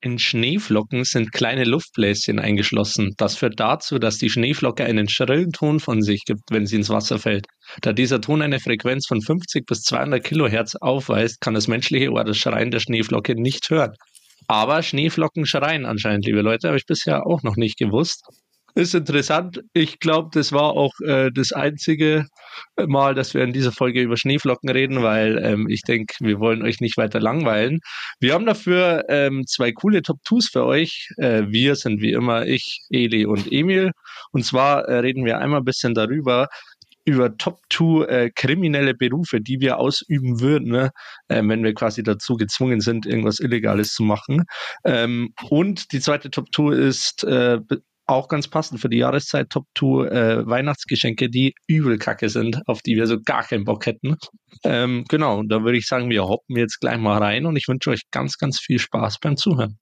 In Schneeflocken sind kleine Luftbläschen eingeschlossen. Das führt dazu, dass die Schneeflocke einen schrillen Ton von sich gibt, wenn sie ins Wasser fällt. Da dieser Ton eine Frequenz von 50 bis 200 Kilohertz aufweist, kann das menschliche Ohr das Schreien der Schneeflocke nicht hören. Aber Schneeflocken schreien anscheinend, liebe Leute, habe ich bisher auch noch nicht gewusst. Ist interessant. Ich glaube, das war auch äh, das einzige Mal, dass wir in dieser Folge über Schneeflocken reden, weil ähm, ich denke, wir wollen euch nicht weiter langweilen. Wir haben dafür ähm, zwei coole Top Twos für euch. Äh, wir sind wie immer ich, Eli und Emil. Und zwar äh, reden wir einmal ein bisschen darüber, über Top 2 äh, kriminelle Berufe, die wir ausüben würden, ne? äh, wenn wir quasi dazu gezwungen sind, irgendwas Illegales zu machen. Ähm, und die zweite Top 2 ist äh, auch ganz passend für die Jahreszeit Top 2 äh, Weihnachtsgeschenke, die übel kacke sind, auf die wir so gar keinen Bock hätten. Ähm, genau, da würde ich sagen, wir hoppen jetzt gleich mal rein und ich wünsche euch ganz, ganz viel Spaß beim Zuhören.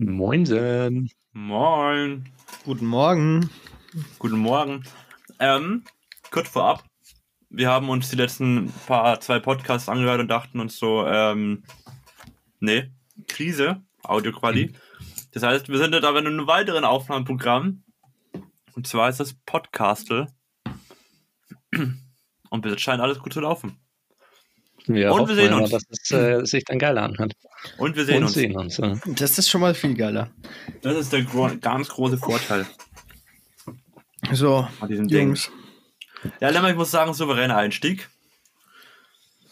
Moinsen. Moin. Guten Morgen. Guten Morgen. Ähm, kurz vorab. Wir haben uns die letzten paar, zwei Podcasts angehört und dachten uns so, ähm, nee, Krise, Audioqualität. Das heißt, wir sind jetzt aber in einem weiteren Aufnahmeprogramm. Und zwar ist das Podcastle. Und bis jetzt scheint alles gut zu laufen. Wir Und wir sehen immer, uns. dass es äh, sich dann geil anhört. Und wir sehen und uns. sehen uns. Ja. Das ist schon mal viel geiler. Das ist der gro ganz große Vorteil So. Jungs. Ja, Lemmer, ich muss sagen, souveräner Einstieg.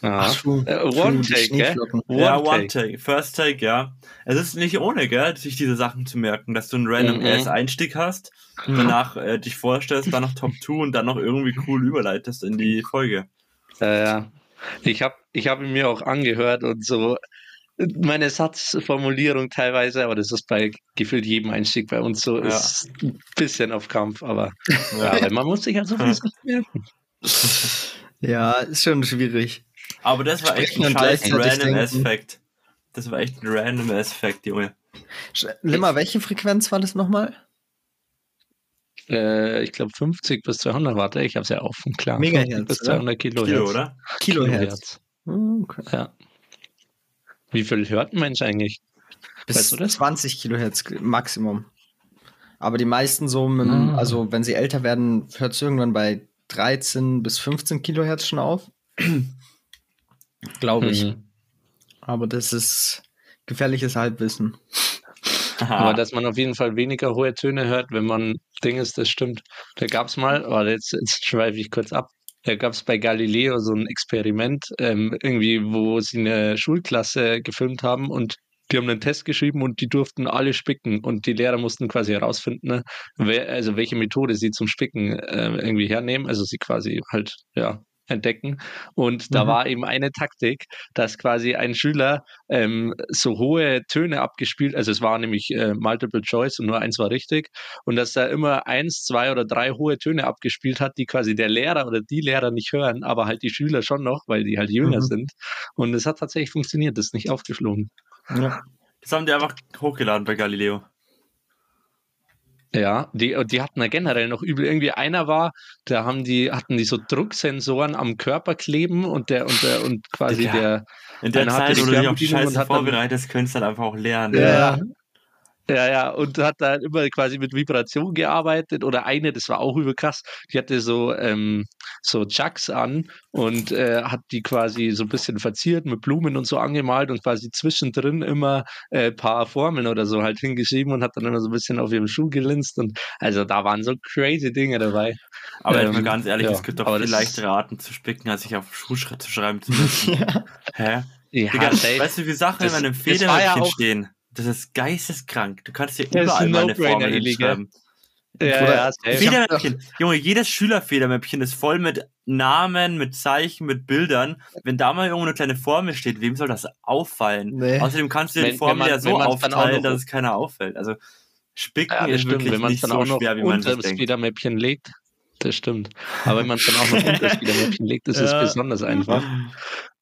Ja. Ach so, Äh, one take, gell? One ja, One take. Take. First Take, ja. Es ist nicht ohne, gell, sich diese Sachen zu merken, dass du einen random Mhm. erst Einstieg hast, danach äh, dich vorstellst, dann noch Top 2 und dann noch irgendwie cool überleitest in die Folge. Äh, ja. Ich habe ich hab ihn mir auch angehört und so meine Satzformulierung teilweise, aber das ist bei gefühlt jedem Einstieg bei uns so, Ja. ist ein bisschen auf Kampf, aber ja, weil man muss sich ja so viel merken. Ja, ist schon schwierig. Aber das war echt ein scheiß random. Aspekt. Das war echt ein random Aspekt, Junge. Limmer, welche Frequenz war das nochmal? Äh, ich glaube 50 bis 200, warte, ich habe es ja offen, klar. Megahertz, 50 bis oder? 200 Kilohertz. Kilo, oder? Kilohertz. Hm, Okay. Ja. Wie viel hört ein Mensch eigentlich? Bis Weißt du das? 20 Kilohertz Maximum. Aber die meisten so, mit, Ah. also wenn sie älter werden, hört es irgendwann bei 13 bis 15 Kilohertz schon auf. Glaube ich. Mhm. Aber das ist gefährliches Halbwissen. Aber dass man auf jeden Fall weniger hohe Töne hört, wenn man Ding ist, das stimmt. Da gab es mal, warte, jetzt, jetzt schweife ich kurz ab. Da gab es bei Galileo so ein Experiment, ähm, irgendwie, wo sie eine Schulklasse gefilmt haben und die haben einen Test geschrieben und die durften alle spicken und die Lehrer mussten quasi herausfinden, ne, wer, also welche Methode sie zum Spicken äh, irgendwie hernehmen, also sie quasi halt, ja, entdecken. Und da Mhm. war eben eine Taktik, dass quasi ein Schüler ähm, so hohe Töne abgespielt, also es war nämlich äh, Multiple Choice und nur eins war richtig, und dass er immer eins, zwei oder drei hohe Töne abgespielt hat, die quasi der Lehrer oder die Lehrer nicht hören, aber halt die Schüler schon noch, weil die halt jünger Mhm. sind. Und es hat tatsächlich funktioniert, das ist nicht aufgeflogen. Ja. Das haben die einfach hochgeladen bei Galileo. Ja, die, und die hatten ja generell noch übel. Irgendwie einer war, da haben die, hatten die so Drucksensoren am Körper kleben und der, und der, und quasi Digga. der, In der Zeit, wo du dich auf die Scheiße dann- vorbereitest, könntest du halt einfach auch lernen. Ja. Ja, ja, und hat da immer quasi mit Vibration gearbeitet. Oder eine, das war auch überkrass, die hatte so, ähm, so Chucks an und äh, hat die quasi so ein bisschen verziert mit Blumen und so angemalt und quasi zwischendrin immer äh, paar Formeln oder so halt hingeschrieben und hat dann immer so ein bisschen auf ihrem Schuh gelinst. Und also da waren so crazy Dinge dabei. Aber Ähm, mal ganz ehrlich, ja, es gibt doch viel leichtere Arten zu spicken, als sich auf Schuhschritt zu schreiben zu müssen. Hä? Ja, Digga, safe. weißt du, wie Sachen Das- in einem war ja stehen? Das ist geisteskrank. Du kannst dir Das überall ein mal eine No-Brainer, Formel Illiga. Ja, ja, Federmäppchen. Junge, jedes Schülerfedermäppchen ist voll mit Namen, mit Zeichen, mit Bildern. Wenn da mal irgendwo eine kleine Formel steht, wem soll das auffallen? Nee. Außerdem kannst du die Formel ja so aufteilen, dass es keiner auffällt. Also Spicken Ja, ist stimmt, wirklich wenn man es nicht dann so auch noch schwer, wie man das denkt. Federmäppchen legt. Das stimmt. Aber wenn man es dann auch noch unter das Federmäppchen legt, ist es Ja. besonders einfach.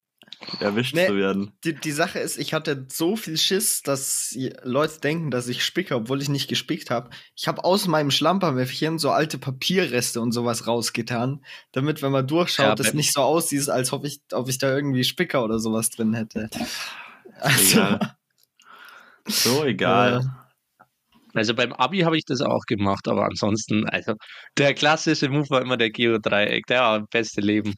Erwischt Nee. zu werden. Die, die Sache ist, ich hatte so viel Schiss, dass Leute denken, dass ich spicke, obwohl ich nicht gespickt habe. Ich habe aus meinem Schlampermäffchen so alte Papierreste und sowas rausgetan, damit, wenn man durchschaut, Ja, es nicht so aussieht, als ob ich, ob ich da irgendwie Spicker oder sowas drin hätte. Also, Egal. So egal. Also beim Abi habe ich das auch gemacht, aber ansonsten, also der klassische Move war immer der Geodreieck, der war das beste Leben.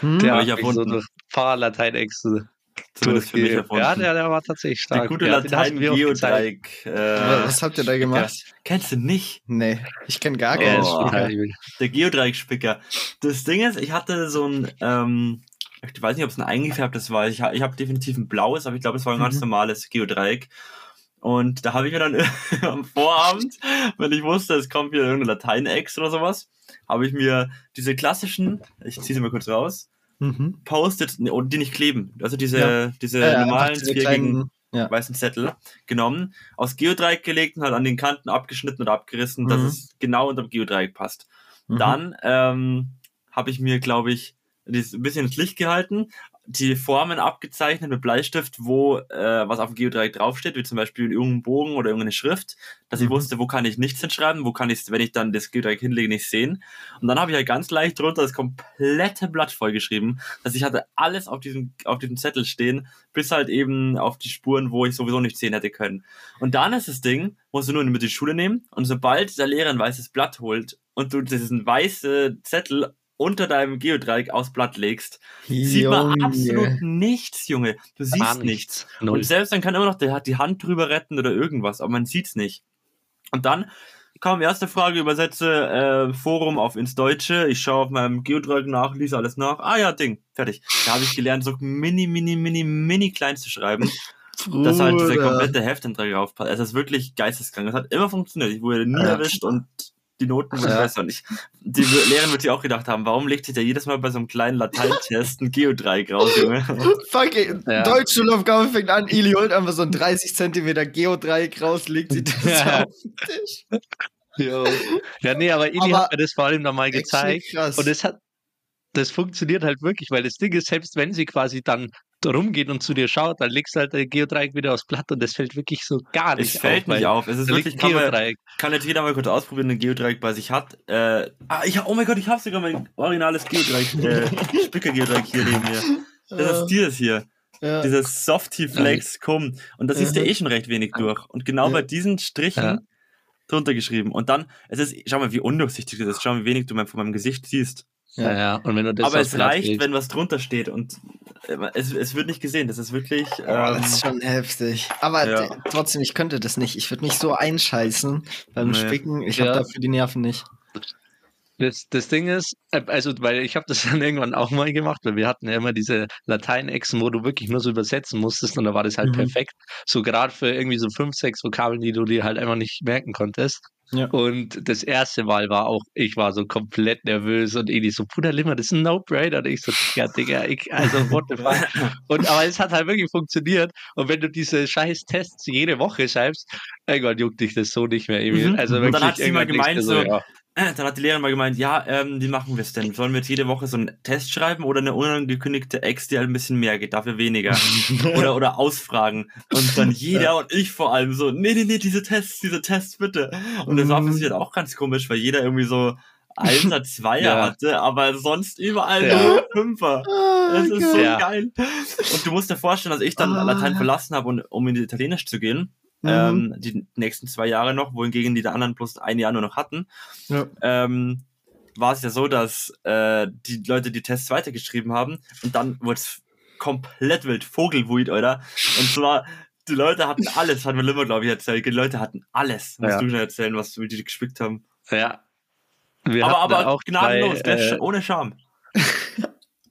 hm? Der Hab hat ich mich so erfunden. durch ein paar Lateinexen Zumindest für mich durchge- erfunden. Ja, der, der war tatsächlich Der stark. gute Ja. Latein-Geodreieck. Äh, Was habt ihr da gemacht? Kennst du nicht? Nee, ich kenne gar keinen Oh. Der Geodreieckspicker. Das Ding ist, ich hatte so ein, ähm, ich weiß nicht, ob es ein eingefärbtes war. Ich, ich habe definitiv ein blaues, aber ich glaube, es war ein ganz Mhm. normales Geodreieck. Und da habe ich mir dann am Vorabend, wenn ich wusste, es kommt wieder irgendeine Latein-Ex oder sowas, habe ich mir diese klassischen, ich ziehe sie mal kurz raus, Mhm. Post-its, ne, und die nicht kleben. Also diese, Ja. diese Ja, normalen diese viereckigen ja. weißen Zettel genommen, aus Geodreieck gelegt und halt an den Kanten abgeschnitten oder abgerissen, dass Mhm. es genau unter dem Geodreieck passt. Mhm. Dann ähm, habe ich mir, glaube ich, das ein bisschen ins Licht gehalten, die Formen abgezeichnet mit Bleistift, wo äh, was auf dem Geodreieck draufsteht, wie zum Beispiel irgendein Bogen oder irgendeine Schrift, dass ich Mhm. wusste, wo kann ich nichts hinschreiben, wo kann ich wenn ich dann das Geodreieck hinlege, nicht sehen. Und dann habe ich halt ganz leicht drunter das komplette Blatt vollgeschrieben, dass ich hatte alles auf diesem, auf diesem Zettel stehen, bis halt eben auf die Spuren, wo ich sowieso nicht sehen hätte können. Und dann ist das Ding, musst du nur mit die Schule nehmen und sobald der Lehrer ein weißes Blatt holt und du diesen weißen Zettel unter deinem Geodreieck aufs Blatt legst, sieht man Junge. absolut nichts, Junge. Du siehst Gar nichts. Null. Und selbst dann kann immer noch der die Hand drüber retten oder irgendwas, aber man sieht's nicht. Und dann kam erste Frage, übersetze äh, Forum auf ins Deutsche. Ich schaue auf meinem Geodreieck nach, lese alles nach. Ah ja, Ding, fertig. Da habe ich gelernt, so mini, mini, mini, mini klein zu schreiben, dass halt dieser Bruder. komplette Heftantrag draufpasst. Also es ist wirklich geisteskrank. Das hat immer funktioniert. Ich wurde nie Ja. erwischt und die Noten Ja. besser. Und ich, die Lehrerin wird sich auch gedacht haben, warum legt sich da jedes Mal bei so einem kleinen Lateintest ein Geodreieck raus, Junge? Fuck, ey, Ja. Deutschschulaufgabe fängt an, Ili holt einfach so ein 30 Zentimeter Geodreieck raus, legt sie das Ja. auf den Tisch. Jo. Ja, nee, aber Ili Aber hat mir das vor allem nochmal gezeigt. krass. Und es hat, das funktioniert halt wirklich, weil das Ding ist, selbst wenn sie quasi dann da rumgeht und zu dir schaut, dann legst du halt der Geodreieck wieder aufs Blatt und das fällt wirklich so gar nicht Es fällt auf. nicht auf. Es ist da wirklich, kann, man, Geodreieck. kann jetzt jeder mal kurz ausprobieren, ein Geodreieck bei sich hat. Äh, ah, ich, oh mein Gott, ich habe sogar mein originales Geodreieck, äh, Spicker-Geodreieck hier neben mir. Das ist dieses hier. ja. Dieses Softy Flex Cum. Und das siehst du Mhm. eh schon recht wenig durch. Und genau Ja. bei diesen Strichen Ja. drunter geschrieben. Und dann, es ist, schau mal, wie undurchsichtig das ist. Schau mal, wie wenig du mein- von meinem Gesicht siehst. Ja, ja. Und wenn du das Aber es reicht, wenn was drunter steht. Und äh, es, es wird nicht gesehen. Das ist wirklich. Oh, Ähm, das ist schon heftig. Aber Ja. trotzdem, ich könnte das nicht. Ich würde mich so einscheißen beim Nee. Spicken. Ich Ja. habe dafür die Nerven nicht. Das, das Ding ist, äh, also, weil ich habe das dann irgendwann auch mal gemacht, weil wir hatten ja immer diese Lateinexen, wo du wirklich nur so übersetzen musstest und da war das halt Mhm. perfekt. So gerade für irgendwie so fünf, sechs Vokabeln, die du dir halt einfach nicht merken konntest. Ja. Und das erste Mal war auch, ich war so komplett nervös und Edi so, Bruder Limmer, das ist ein No-Brainer. Und ich so, ja, Digga, ich, also what the fuck. Und aber es hat halt wirklich funktioniert. Und wenn du diese scheiß Tests jede Woche schreibst, irgendwann juckt dich das so nicht mehr, Emil. Mhm. Also Und wirklich, dann hat sie mal gemeint, so, ja, Dann hat die Lehrerin mal gemeint, ja, ähm, wie machen wir es denn? Sollen wir jetzt jede Woche so einen Test schreiben oder eine unangekündigte Ex, die halt ein bisschen mehr geht, dafür weniger? oder, oder ausfragen. Und dann jeder und ich vor allem so, nee, nee, nee, diese Tests, diese Tests bitte. Und das war für Mhm. sie halt auch ganz komisch, weil jeder irgendwie so Einser, Zweier Ja. hatte, aber sonst überall Ja. nur Fünfer. Das ist so Ja. geil. Und du musst dir vorstellen, dass ich dann Ah. Latein verlassen habe, und, um in Italienisch zu gehen. Mhm. ähm, die nächsten zwei Jahre noch, wohingegen die anderen bloß ein Jahr nur noch hatten, Ja. ähm, war es ja so, dass äh, die Leute die Tests weitergeschrieben haben und dann wurde es komplett wild Vogelwut, oder? Und zwar, die Leute hatten alles, hat mir Limmer, glaube ich, erzählt. Die Leute hatten alles. Musst Ja. du schon erzählen, was die die gespickt haben. Ja. Wir aber aber auch gnadenlos, gleich äh, ohne Scham.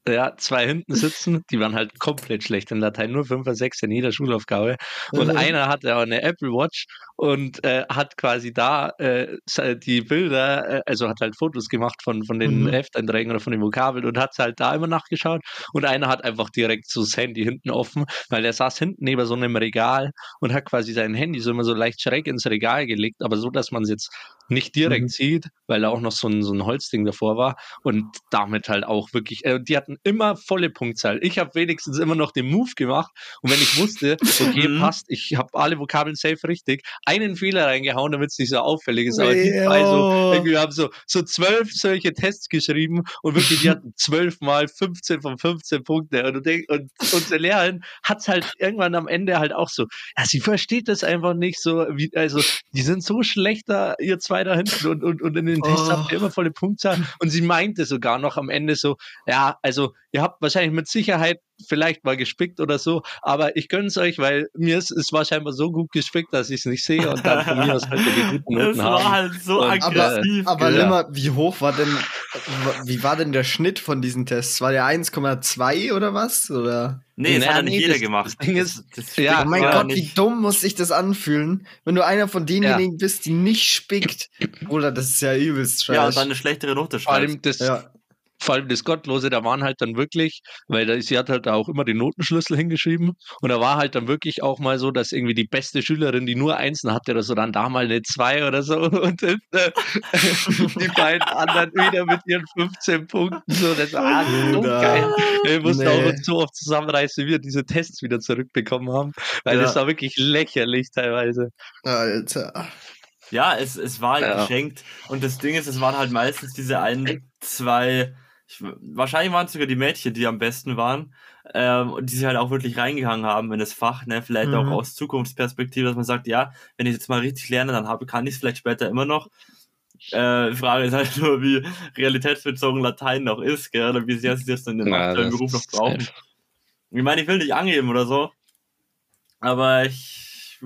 Ja, zwei hinten sitzen, die waren halt komplett schlecht in Latein, nur 5 oder 6 in jeder Schulaufgabe. Und Mhm. einer hatte auch eine Apple Watch und äh, hat quasi da äh, die Bilder, äh, also hat halt Fotos gemacht von, von den Mhm. Hefteinträgen oder von den Vokabeln und hat halt da immer nachgeschaut. Und einer hat einfach direkt so das Handy hinten offen, weil er saß hinten neben so einem Regal und hat quasi sein Handy so immer so leicht schräg ins Regal gelegt, aber so, dass man es jetzt nicht direkt Mhm. sieht, weil da auch noch so ein, so ein Holzding davor war und damit halt auch wirklich, äh, die hatten immer volle Punktzahl. Ich habe wenigstens immer noch den Move gemacht und wenn ich wusste, okay, Mhm. passt, ich habe alle Vokabeln safe richtig, einen Fehler reingehauen, damit es nicht so auffällig ist. Aber die zwei so, irgendwie haben so, so zwölf solche Tests geschrieben und wirklich, die hatten zwölf mal 15 von 15 Punkte und, denk, und unsere Lehrerin hat's halt irgendwann am Ende halt auch so, ja, sie versteht das einfach nicht so, wie, also, die sind so schlechter, ihr zwei da hinten und, und, und in den Tests Oh. habt ihr immer volle Punktzahl und sie meinte sogar noch am Ende so, ja, also, ihr habt wahrscheinlich mit Sicherheit vielleicht mal gespickt oder so, aber ich gönn's euch, weil mir ist, es war scheinbar so gut gespickt, dass ich es nicht sehe und dann von mir aus könnt ihr die guten Das Noten war haben. halt so Und, aggressiv. Aber Ja. Limmer, wie hoch war denn, wie war denn der Schnitt von diesen Tests? War der 1,2 oder was? Oder? nee, das hat ja nicht nee, jeder das- gemacht. das Ding ist- das ja, oh mein Gott, wie nicht. dumm muss sich das anfühlen, wenn du einer von denjenigen bist, die nicht spickt. Oder das ist ja übelst Ja, und dann eine schlechtere Note Vor schreibt. allem das, ja. Vor allem das Gottlose, da waren halt dann wirklich, weil da, sie hat halt da auch immer den Notenschlüssel hingeschrieben und da war halt dann wirklich auch mal so, dass irgendwie die beste Schülerin, die nur Einsen hatte oder so, dann da mal eine Zwei oder so und äh, die beiden anderen wieder mit ihren 15 Punkten so, das war so geil. Wir mussten Nee. auch uns so oft zusammenreißen, wie wir diese Tests wieder zurückbekommen haben, weil Ja. das war wirklich lächerlich teilweise. Alter. Ja, es, es war Ja. geschenkt. Und das Ding ist, es waren halt meistens diese ein, zwei, ich, wahrscheinlich waren es sogar die Mädchen, die am besten waren. Ähm, und die sich halt auch wirklich reingegangen haben in das Fach, ne? Vielleicht Mhm. auch aus Zukunftsperspektive, dass man sagt, ja, wenn ich jetzt mal richtig lerne, dann habe, kann ich es vielleicht später immer noch. Äh, die Frage ist halt nur, wie realitätsbezogen Latein noch ist, gell? Oder wie sehr sie das in Ja, aktuellen Beruf noch brauchen. Ich meine, ich will nicht angeben oder so. Aber ich,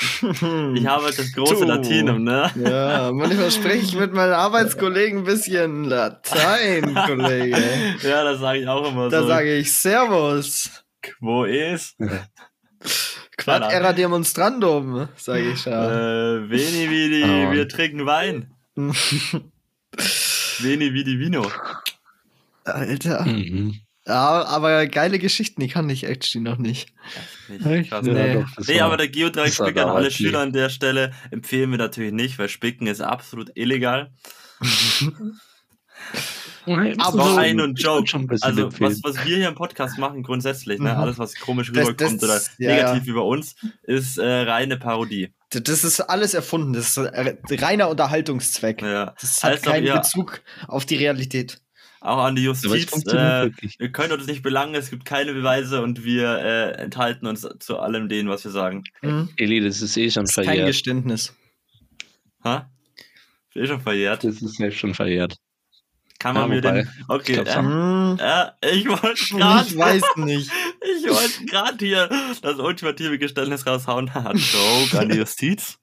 ich habe das große Du. Latinum, ne? Ja, manchmal spreche ich mit meinen Arbeitskollegen ein bisschen Latein, Kollege. ja, das sage ich auch immer Da so. sage ich Servus. Quo es? Quad era demonstrandum, sage ich Äh, ja. Veni vidi, Oh. wir trinken Wein. Veni vidi vino. Alter. Mhm. Ja, aber geile Geschichten, die kann ich actually noch nicht. Nicht? Krass. Ja, Nee. doch, das Nee, war- aber der Geodreieck das war Spicker an alle Schüler an der Stelle empfehlen wir natürlich nicht, weil Spicken ist absolut illegal. Aber so- ein und Joke. schon ein Also empfehlen. was, was wir hier im Podcast machen grundsätzlich, ne, Mhm. alles was komisch Das- rüberkommt das- oder ja, negativ über uns, ist äh, reine Parodie. Das ist alles erfunden. Das ist äh, reiner Unterhaltungszweck. Ja. Das hat Als ob keinen Bezug auf die Realität. Auch an die Justiz. Äh, wir können uns nicht belangen, es gibt keine Beweise und wir äh, enthalten uns zu allem dem, was wir sagen. Mhm. Eli, das ist eh schon Das ist kein verjährt. Geständnis. Ha? Ist eh schon verjährt. Das ist ja schon verjährt. Kann Ja, man mir wobei, den. Okay, ich äh, äh, ich wollte gerade. ich weiß nicht. Ich wollte gerade hier das ultimative Geständnis raushauen. Joke an die Justiz.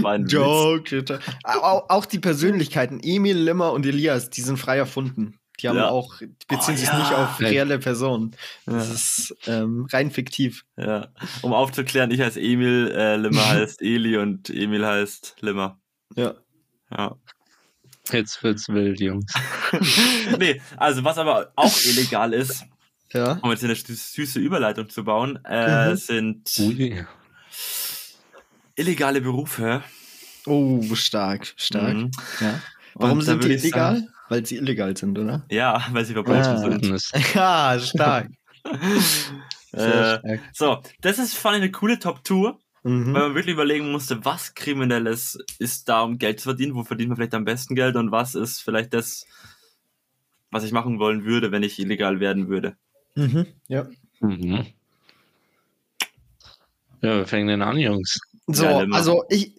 War ein Witz. Joke. Auch, auch die Persönlichkeiten, Emil, Limmer und Elias, die sind frei erfunden. Die haben Ja. auch, die beziehen Oh, sich ja. nicht auf reelle Personen. Das Ja. ist ähm, rein fiktiv. Ja. Um aufzuklären, ich heiße Emil, äh, Limmer heißt Eli und Emil heißt Limmer. Ja. Ja. Jetzt wird's wild, Jungs. nee, also was aber auch illegal ist, Ja. um jetzt eine sü- süße Überleitung zu bauen, äh, Mhm. sind Ui. illegale Berufe. Oh, stark, stark. Mhm. Ja. Warum Und sind die illegal? sagen- Weil sie illegal sind, oder? Ja, weil sie verboten Ah. sind. Ja, stark. Äh, stark. so, das ist fand ich eine coole Top-Tour, Mhm. weil man wirklich überlegen musste, was Kriminelles ist da, um Geld zu verdienen, wo verdient man vielleicht am besten Geld und was ist vielleicht das, was ich machen wollen würde, wenn ich illegal werden würde. Mhm. Ja. Mhm. Ja, wir fangen denn an, Jungs. So, also ich,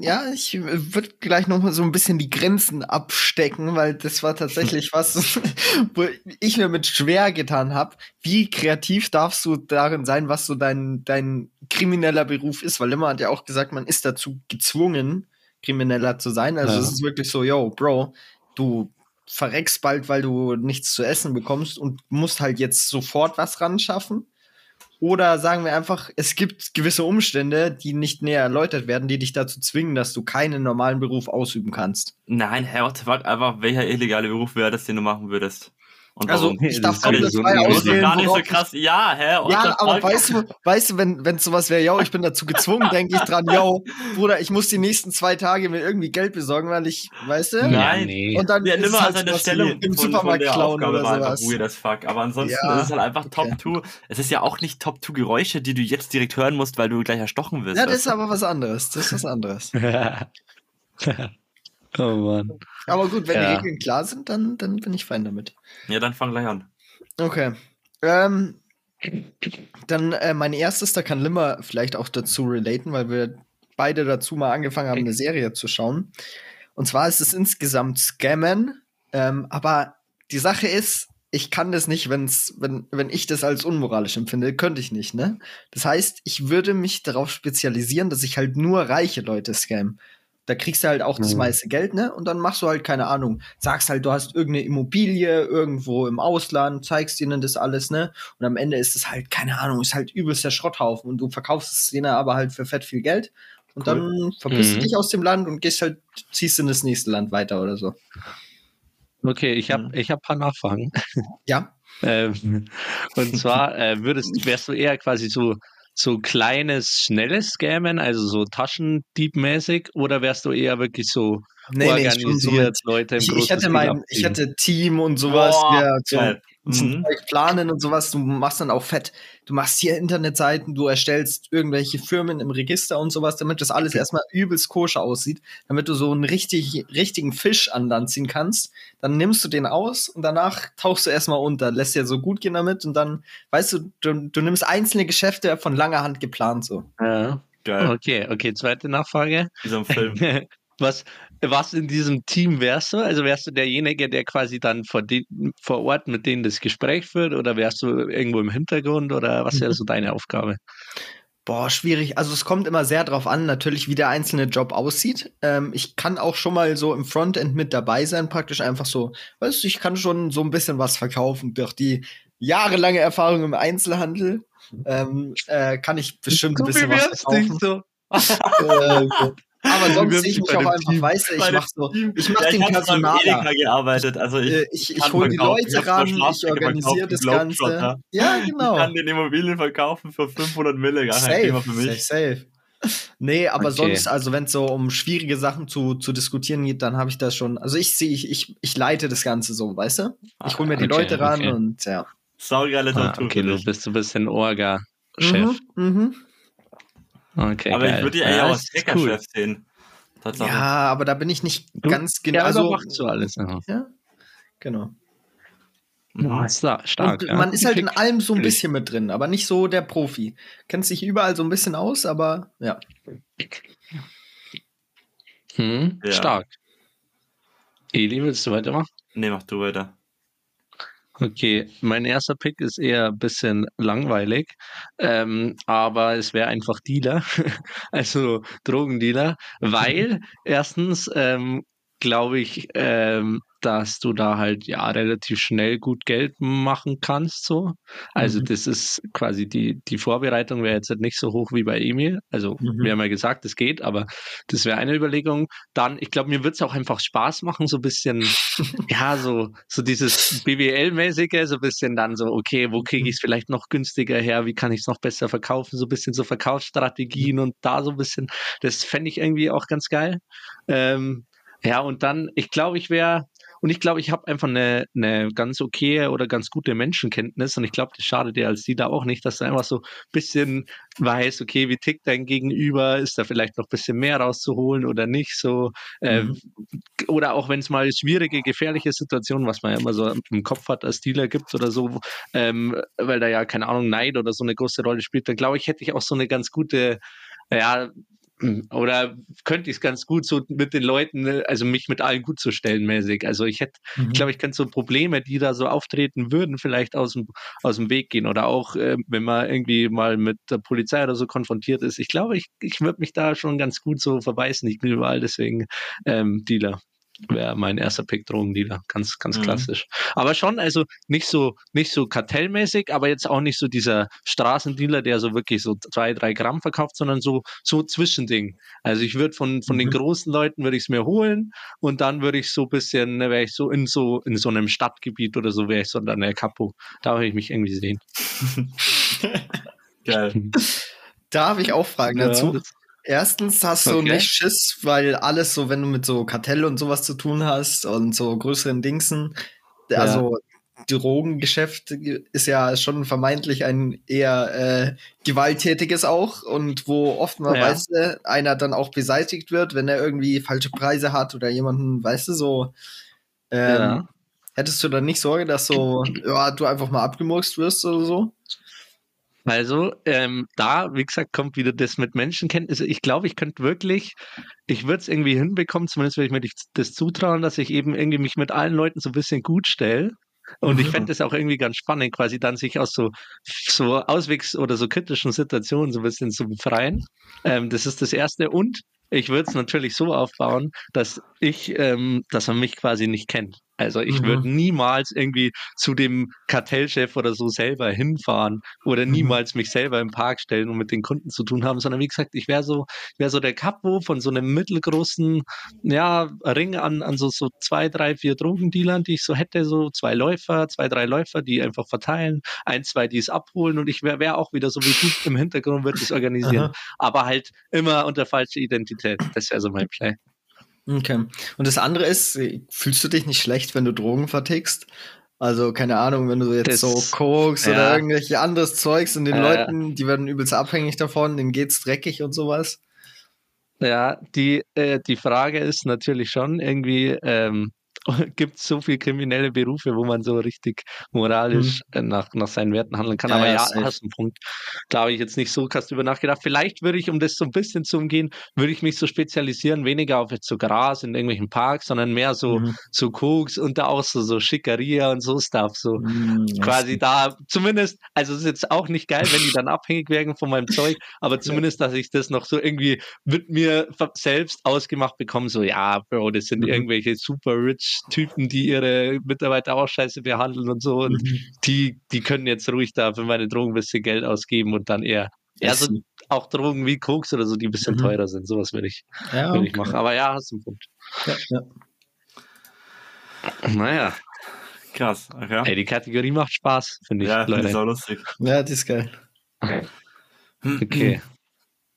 ja, ich würde gleich noch mal so ein bisschen die Grenzen abstecken, weil das war tatsächlich was, wo ich mir mit schwer getan habe. Wie kreativ darfst du darin sein, was so dein, dein krimineller Beruf ist? Weil Limmer hat ja auch gesagt, man ist dazu gezwungen, krimineller zu sein. Also Ja. es ist wirklich so, yo, Bro, du verreckst bald, weil du nichts zu essen bekommst und musst halt jetzt sofort was ran schaffen. Oder sagen wir einfach, es gibt gewisse Umstände, die nicht näher erläutert werden, die dich dazu zwingen, dass du keinen normalen Beruf ausüben kannst. Nein, Herr, fuck, einfach welcher illegale Beruf wäre das, den du machen würdest? Und Also, ich darf komplett so frei auswählen. gar nicht so krass. Ja, hä? the Ja, aber weißt du, weißt du, wenn wenn sowas wäre, yo, ich bin dazu gezwungen, denke ich dran, yo, Bruder, ich muss die nächsten zwei Tage mir irgendwie Geld besorgen, weil ich, weißt du? Nein. Nee. Und dann Ja, ist nimm es mal halt seine sowas Stellung wie im Supermarkt der klauen Aufgabe oder war sowas. weird as fuck. Aber ansonsten Ja, ist es halt einfach okay. Top 2. Es ist ja auch nicht Top 2 Geräusche, die du jetzt direkt hören musst, weil du gleich erstochen wirst. Ja, das ist aber was anderes. Das ist was anderes. oh Mann. Aber gut, wenn Ja. die Regeln klar sind, dann, dann bin ich fein damit. ja, dann fang gleich an. Okay. Ähm, dann äh, mein erstes, da kann Limmer vielleicht auch dazu relaten, weil wir beide dazu mal angefangen haben, eine Serie zu schauen. Und zwar ist es insgesamt Scammen, ähm, aber die Sache ist, ich kann das nicht, wenn's, wenn, wenn ich das als unmoralisch empfinde, könnte ich nicht, ne? Das heißt, ich würde mich darauf spezialisieren, dass ich halt nur reiche Leute scam. Da kriegst du halt auch das Mhm. meiste Geld, ne? Und dann machst du halt, keine Ahnung, sagst halt, du hast irgendeine Immobilie irgendwo im Ausland, zeigst ihnen das alles, ne? Und am Ende ist es halt, keine Ahnung, ist halt übelst der Schrotthaufen und du verkaufst es denen aber halt für fett viel Geld. Und Cool. dann verpisst du Mhm. dich aus dem Land und gehst halt, ziehst in das nächste Land weiter oder so. Okay, ich habe Mhm. ich hab ein paar Nachfragen. Ja. Ähm, und zwar äh, würdest, wärst du eher quasi so, so kleines, schnelles Scammen, also so Taschendiebmäßig, oder wärst du eher wirklich so Nee, nee, organisiert, mit, Leute im ich, ich großen hatte Stil mein, ich hatte Team und sowas, Boah, ja, so, Mhm. Planen und sowas. Du machst dann auch fett. Du machst hier Internetseiten, du erstellst irgendwelche Firmen im Register und sowas, damit das alles erstmal übelst koscher aussieht, damit du so einen richtig, richtigen Fisch an Land ziehen kannst. Dann nimmst du den aus und danach tauchst du erstmal unter, lässt dir so gut gehen damit und dann, weißt du, du, du nimmst einzelne Geschäfte von langer Hand geplant so. Ja. Geil. Okay, okay, zweite Nachfrage. Wie so ein Film. Was, was in diesem Team wärst du? Also wärst du derjenige, der quasi dann vor, den, vor Ort mit denen das Gespräch führt oder wärst du irgendwo im Hintergrund oder was wäre so deine Aufgabe? Boah, schwierig. Also es kommt immer sehr drauf an, natürlich, wie der einzelne Job aussieht. Ähm, ich kann auch schon mal so im Frontend mit dabei sein, praktisch einfach so, weißt du, ich kann schon so ein bisschen was verkaufen. Durch die jahrelange Erfahrung im Einzelhandel ähm, äh, kann ich bestimmt ein bisschen was verkaufen. so. Äh, aber sonst sehe ich mich auch einfach, Team. weißt du, ich Bei mach so, ich mach Ja, den. Edeka gearbeitet, also ich, Äh, Ich, ich hole die verkaufen. Leute Ich ran, ich organisiere das. Ganze. Ja, genau. Ich kann den Immobilien verkaufen für 500 Mille, gar kein Safe, Thema für safe, mich. safe. Nee, aber Okay. sonst, also wenn es so um schwierige Sachen zu, zu diskutieren geht, dann habe ich das schon. Also ich sehe, ich, ich, ich leite das Ganze so, weißt du? Ich hole mir die Okay, Leute ran okay. und ja. Saugeile Ah, Tattoo okay, für du dich. bist ein bisschen Orga-Chef. Mhm, mhm. Okay, Aber geil. ich würde ja eher Ja, als ist Hackerchef sehen. Tatsache. Ja, aber da bin ich nicht Du- ganz genau. Ja, also, macht so alles. Ja, ja, genau. Da, stark. Ja. man ist halt in allem so ein bisschen mit drin, aber nicht so der Profi. Kennt sich überall so ein bisschen aus, aber ja. Hm, Ja. Stark. Eli, willst du weitermachen? Nee, mach du weiter. Okay, mein erster Pick ist eher ein bisschen langweilig, ähm, aber es wäre einfach Dealer, also Drogendealer, weil erstens ähm, glaube ich, ähm, dass du da halt ja relativ schnell gut Geld machen kannst, so. Also Mhm. das ist quasi die, die Vorbereitung wäre jetzt halt nicht so hoch wie bei Emil. Also Mhm. wir haben ja gesagt, es geht, aber das wäre eine Überlegung. Dann, ich glaube, mir wird es auch einfach Spaß machen, so ein bisschen, ja, so, so dieses BWL-mäßige, so ein bisschen dann so, okay, wo kriege ich es vielleicht noch günstiger her, wie kann ich es noch besser verkaufen, so ein bisschen so Verkaufsstrategien und da so ein bisschen, das fände ich irgendwie auch ganz geil. Ähm, ja, und dann, ich glaube, ich wäre, und ich glaube, ich habe einfach eine, eine ganz okay oder ganz gute Menschenkenntnis und ich glaube, das schadet dir als die da auch nicht, dass du einfach so ein bisschen weißt, okay, wie tickt dein Gegenüber, ist da vielleicht noch ein bisschen mehr rauszuholen oder nicht so. Äh, Mhm. oder auch wenn es mal schwierige, gefährliche Situationen, was man ja immer so im Kopf hat, als Dealer gibt oder so, ähm, weil da ja, keine Ahnung, Neid oder so eine große Rolle spielt, dann glaube ich, hätte ich auch so eine ganz gute ja, Oder könnte ich es ganz gut so mit den Leuten, ne, also mich mit allen gut zu stellen mäßig. Also ich hätte, Mhm. ich glaube, ich könnte so Probleme, die da so auftreten würden, vielleicht aus dem, aus dem Weg gehen. Oder auch, äh, wenn man irgendwie mal mit der Polizei oder so konfrontiert ist. Ich glaube, ich, ich würde mich da schon ganz gut so verbeißen. Ich bin überall deswegen ähm, Dealer. Wäre mein erster Pick Drogendealer. Ganz, ganz Mhm. klassisch. Aber schon, also nicht so, nicht so kartellmäßig, aber jetzt auch nicht so dieser Straßendealer, der so wirklich so zwei, drei Gramm verkauft, sondern so, so Zwischending. Also ich würde von, von den Mhm. großen Leuten würde ich es mir holen und dann würde ich so ein bisschen, ne, wäre ich so in so, in so einem Stadtgebiet oder so, wäre ich so dann der Capo. Da würde ich mich irgendwie sehen. Geil. Da habe ich auch Fragen dazu. Erstens hast du Okay. nicht Schiss, weil alles so, wenn du mit so Kartell und sowas zu tun hast und so größeren Dingsen, Ja. also Drogengeschäft ist ja schon vermeintlich ein eher äh, gewalttätiges auch und wo oftmals einer dann auch beseitigt wird, wenn er irgendwie falsche Preise hat oder jemanden, weißt du, so ähm, Ja. hättest du dann nicht Sorge, dass so ja, du einfach mal abgemurkst wirst oder so? Also, ähm, da, wie gesagt, kommt wieder das mit Menschenkenntnis. Ich glaube, ich könnte wirklich, ich würde es irgendwie hinbekommen, zumindest würde ich mir das zutrauen, dass ich eben irgendwie mich mit allen Leuten so ein bisschen gut stelle. Und ich Mhm. fände es auch irgendwie ganz spannend, quasi dann sich aus so, so Auswegs- oder so kritischen Situationen so ein bisschen zu befreien. Ähm, das ist das Erste. Und ich würde es natürlich so aufbauen, dass ich, ähm, dass man mich quasi nicht kennt. Also ich Mhm. würde niemals irgendwie zu dem Kartellchef oder so selber hinfahren oder Mhm. niemals mich selber im Park stellen und mit den Kunden zu tun haben, sondern wie gesagt, ich wäre so, wäre so der Capo von so einem mittelgroßen, ja, Ring an, an so, so zwei, drei, vier Drogendealern, die ich so hätte, so zwei Läufer, zwei, drei Läufer, die einfach verteilen, ein, zwei, die es abholen und ich wäre wär auch wieder so wie du im Hintergrund, würde es organisieren, Aha. aber halt immer unter falscher Identität. Das wäre so mein Play. Okay. Und das andere ist, fühlst du dich nicht schlecht, wenn du Drogen vertickst? Also, keine Ahnung, wenn du jetzt Das- so Koks oder ja. irgendwelche anderes Zeugs und den Äh. Leuten, die werden übelst abhängig davon, denen geht's dreckig und sowas. Ja, die, äh, die Frage ist natürlich schon irgendwie, ähm, gibt es so viele kriminelle Berufe, wo man so richtig moralisch äh, nach, nach seinen Werten handeln kann. Ja, Aber ja, safe. hast einen Punkt. Da habe ich jetzt nicht so krass drüber nachgedacht. Vielleicht würde ich, um das so ein bisschen zu umgehen, würde ich mich so spezialisieren, weniger auf jetzt so Gras in irgendwelchen Parks, sondern mehr so, Mhm. so Koks und da auch so, so Schickeria und so Stuff. So Mm, quasi da, zumindest, also es ist jetzt auch nicht geil, wenn die dann abhängig werden von meinem Zeug, aber zumindest, dass ich das noch so irgendwie mit mir selbst ausgemacht bekomme, so, ja, Bro, das sind Mhm. irgendwelche super rich Typen, die ihre Mitarbeiter auch scheiße behandeln und so und Mhm. die, die können jetzt ruhig da für meine Drogen ein bisschen Geld ausgeben und dann eher, ja, so auch Drogen wie Koks oder so, die ein bisschen Mhm. teurer sind, sowas würde ich, Ja, würde ich okay. machen, aber ja, hast du einen Punkt. Ja, ja. Naja, Krass. Okay. ey, die Kategorie macht Spaß, finde ich, ja, ich Leute. auch lustig. ja, das ist geil. Okay.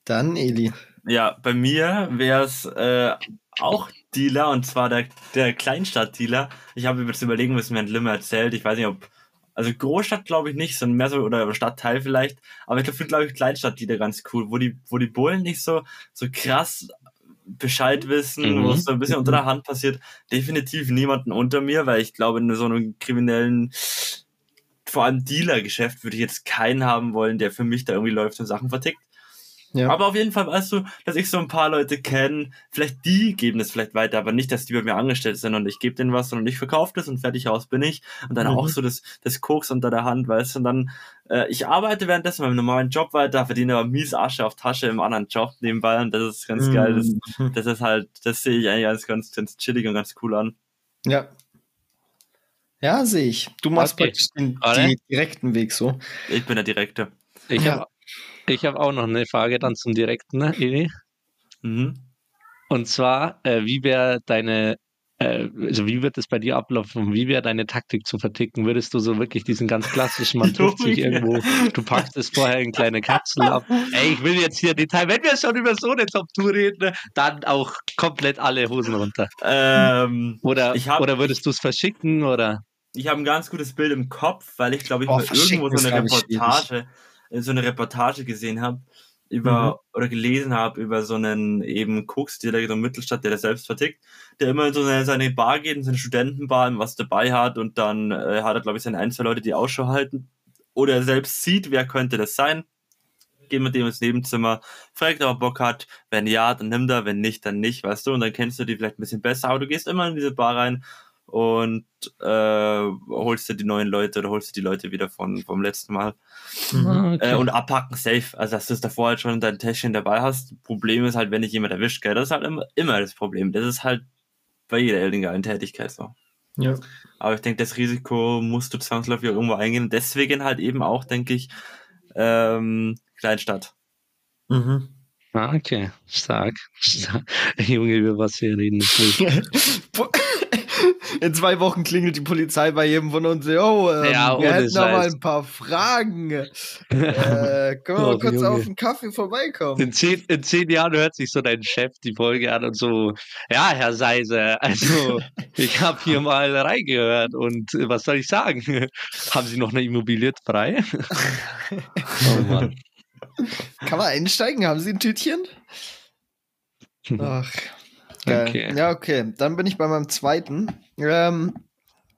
Dann, Eli. Ja, bei mir wäre es äh, auch Dealer und zwar der, der Kleinstadt-Dealer. Ich habe mir jetzt überlegen müssen, mir ein Limmer erzählt. Ich weiß nicht, ob. Also Großstadt glaube ich nicht, sondern mehr so, oder Stadtteil vielleicht. Aber ich glaube, glaube ich, Kleinstadt-Dealer ganz cool, wo die, wo die Bullen nicht so, so krass Bescheid wissen, Mhm. wo es so ein bisschen unter der Hand passiert. Definitiv niemanden unter mir, weil ich glaube, in so einem kriminellen, vor allem Dealer-Geschäft würde ich jetzt keinen haben wollen, der für mich da irgendwie läuft und Sachen vertickt. Ja. Aber auf jeden Fall weißt du, dass ich so ein paar Leute kenne, vielleicht die geben es vielleicht weiter, aber nicht, dass die bei mir angestellt sind und ich gebe denen was, sondern ich verkaufe das und fertig aus bin ich. Und dann Mhm. auch so das, das Koks unter der Hand, weißt du, und dann, äh, ich arbeite währenddessen meinem normalen Job weiter, verdiene aber mies Asche auf Tasche im anderen Job nebenbei und das ist ganz geil. Das, Mhm. das ist halt, das sehe ich eigentlich als ganz, ganz chillig und ganz cool an. Ja. Ja, sehe ich. Du machst Okay. praktisch den die direkten Weg so. Ich bin der Direkte. Ich Ja. habe ich hab auch noch eine Frage dann zum Direkten, ne, Eli? Mhm. Und zwar, äh, wie wäre deine, äh, also wie wird es bei dir ablaufen? Wie wäre deine Taktik zu verticken? Würdest du so wirklich diesen ganz klassischen, man trifft sich irgendwo, du packst es vorher in kleine Kapsel ab. Ey, ich will jetzt hier Detail, wenn wir schon über so eine Top-Tour reden, ne, dann auch komplett alle Hosen runter. Ähm, Oder, Ich hab- oder würdest du es verschicken oder? ich habe ein ganz gutes Bild im Kopf, weil ich glaube, ich Boah, mal verschicken irgendwo so eine Reportage, äh, so eine Reportage gesehen habe über oder gelesen habe über so einen eben in der Mittelstadt, der das selbst vertickt, der immer in so eine, seine Bar geht, in seine Studentenbar, und was dabei hat und dann äh, hat er glaube ich seine ein zwei Leute, die Ausschau halten. Oder er selbst sieht, wer könnte das sein. Geh mit dem ins Nebenzimmer, fragt, ob er Bock hat. Wenn ja, dann nimm da, wenn nicht, dann nicht, weißt du, und dann kennst du die vielleicht ein bisschen besser, aber du gehst immer in diese Bar rein und äh, holst dir die neuen Leute oder holst dir die Leute wieder von, vom letzten Mal. Ah, Äh, und abpacken safe. Also, dass du es davor halt schon dein Täschchen dabei hast. Problem ist halt, wenn dich jemand erwischt, gell? Das ist halt immer, immer das Problem. Das ist halt bei jeder illegalen Tätigkeit so. Ja. Aber ich denke, das Risiko musst du zwangsläufig auch irgendwo eingehen. Deswegen halt eben auch, denke ich, ähm, Kleinstadt. Mhm. Ah, okay. Stark. Stark. Junge, über was wir reden. In zwei Wochen klingelt die Polizei bei jedem von uns. Oh, ähm, Ja, wir hätten noch mal ein paar Fragen. Äh, können wir Oh, mal kurz Junge. auf einen Kaffee vorbeikommen? In zehn, in zehn Jahren hört sich so dein Chef die Folge an und so, ja, Herr Seise, also ich habe hier mal reingehört und äh, was soll ich sagen? Haben Sie noch eine Immobilie frei? oh Mann. Kann man einsteigen? Haben Sie ein Tütchen? Ach. Geil. Okay. Ja, okay. Dann bin ich bei meinem zweiten. Ähm,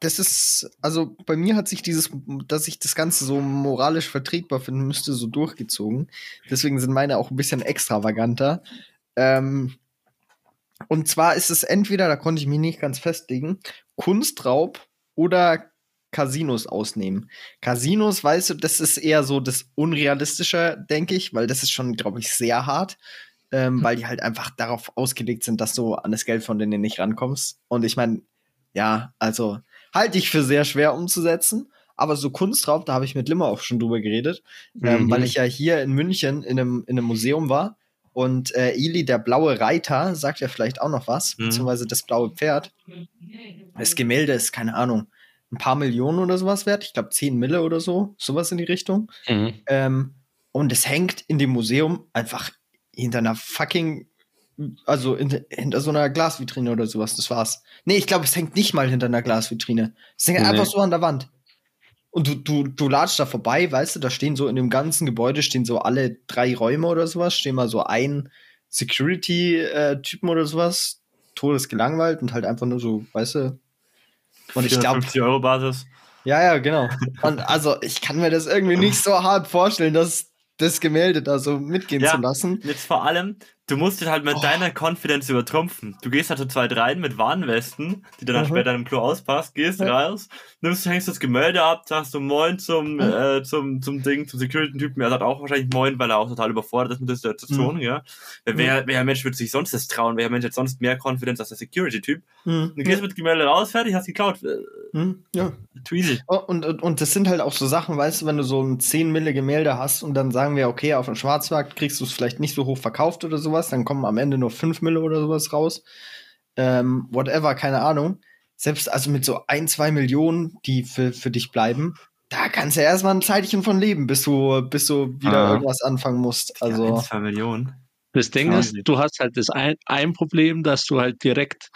das ist, also bei mir hat sich dieses, dass ich das Ganze so moralisch vertretbar finden müsste, so durchgezogen. Deswegen sind meine auch ein bisschen extravaganter. Ähm, und zwar ist es entweder, da konnte ich mich nicht ganz festlegen, Kunstraub oder Casinos ausnehmen. Casinos, weißt du, das ist eher so das Unrealistische, denke ich, weil das ist schon, glaube ich, sehr hart ähm, weil die halt einfach darauf ausgelegt sind, dass du an das Geld von denen nicht rankommst. Und ich meine, ja, also halte ich für sehr schwer umzusetzen. Aber so Kunstraub, da habe ich mit Limmer auch schon drüber geredet, ähm, Mhm. weil ich ja hier in München in einem, in einem Museum war. Und äh, Ili, der blaue Reiter, sagt ja vielleicht auch noch was, Mhm. beziehungsweise das blaue Pferd. Das Gemälde ist, keine Ahnung, ein paar Millionen oder sowas wert. Ich glaube, 10 Mille oder so, sowas in die Richtung. Mhm. Ähm, und es hängt in dem Museum einfach hinter einer fucking, also in, hinter so einer Glasvitrine oder sowas. Das war's. Nee, ich glaube, es hängt nicht mal hinter einer Glasvitrine. Es hängt Nee. einfach so an der Wand. Und du, du, du latschst da vorbei, weißt du, da stehen so in dem ganzen Gebäude stehen so alle drei Räume oder sowas, stehen mal so ein Security-Typen oder sowas, todesgelangweilt und halt einfach nur so, weißt du. Und ich glaube, 50 Euro Basis. ja, ja, genau. Und also, ich kann mir das irgendwie nicht so hart vorstellen, dass das Gemälde da so mitgehen Ja. zu lassen. Jetzt vor allem, du musst dich halt mit Oh. deiner Confidence übertrumpfen. Du gehst halt zu zweit rein mit Warnwesten, die du dann Mhm. später im Klo auspasst, gehst Ja. raus, nimmst, hängst das Gemälde ab, sagst du Moin zum, Mhm. äh, zum, zum Ding, zum Security-Typen. Er sagt auch wahrscheinlich Moin, weil er auch total überfordert ist mit der Situation, Mhm. ja. Wer, wer, welcher Mensch würde sich sonst das trauen? Welcher Mensch hat sonst mehr Confidence als der Security-Typ? Hm, Du gehst mit dem Gemälde raus, fertig, hast geklaut. Äh, hm, ja. too easy. Oh, Und, und, und das sind halt auch so Sachen, weißt du, wenn du so ein 10 Mille Gemälde hast und dann sagen wir, okay, auf dem Schwarzmarkt kriegst du es vielleicht nicht so hoch verkauft oder sowas, dann kommen am Ende nur 5 Mille oder sowas raus. Ähm, whatever, keine Ahnung. Selbst also mit so ein, zwei Millionen, die für, für dich bleiben, da kannst du ja erstmal ein Zeitchen von leben, bis du, bis du wieder Ah. irgendwas anfangen musst. Ja, Also. ein, zwei Millionen. Das Ding ist, du hast halt das ein, ein Problem, dass du halt direkt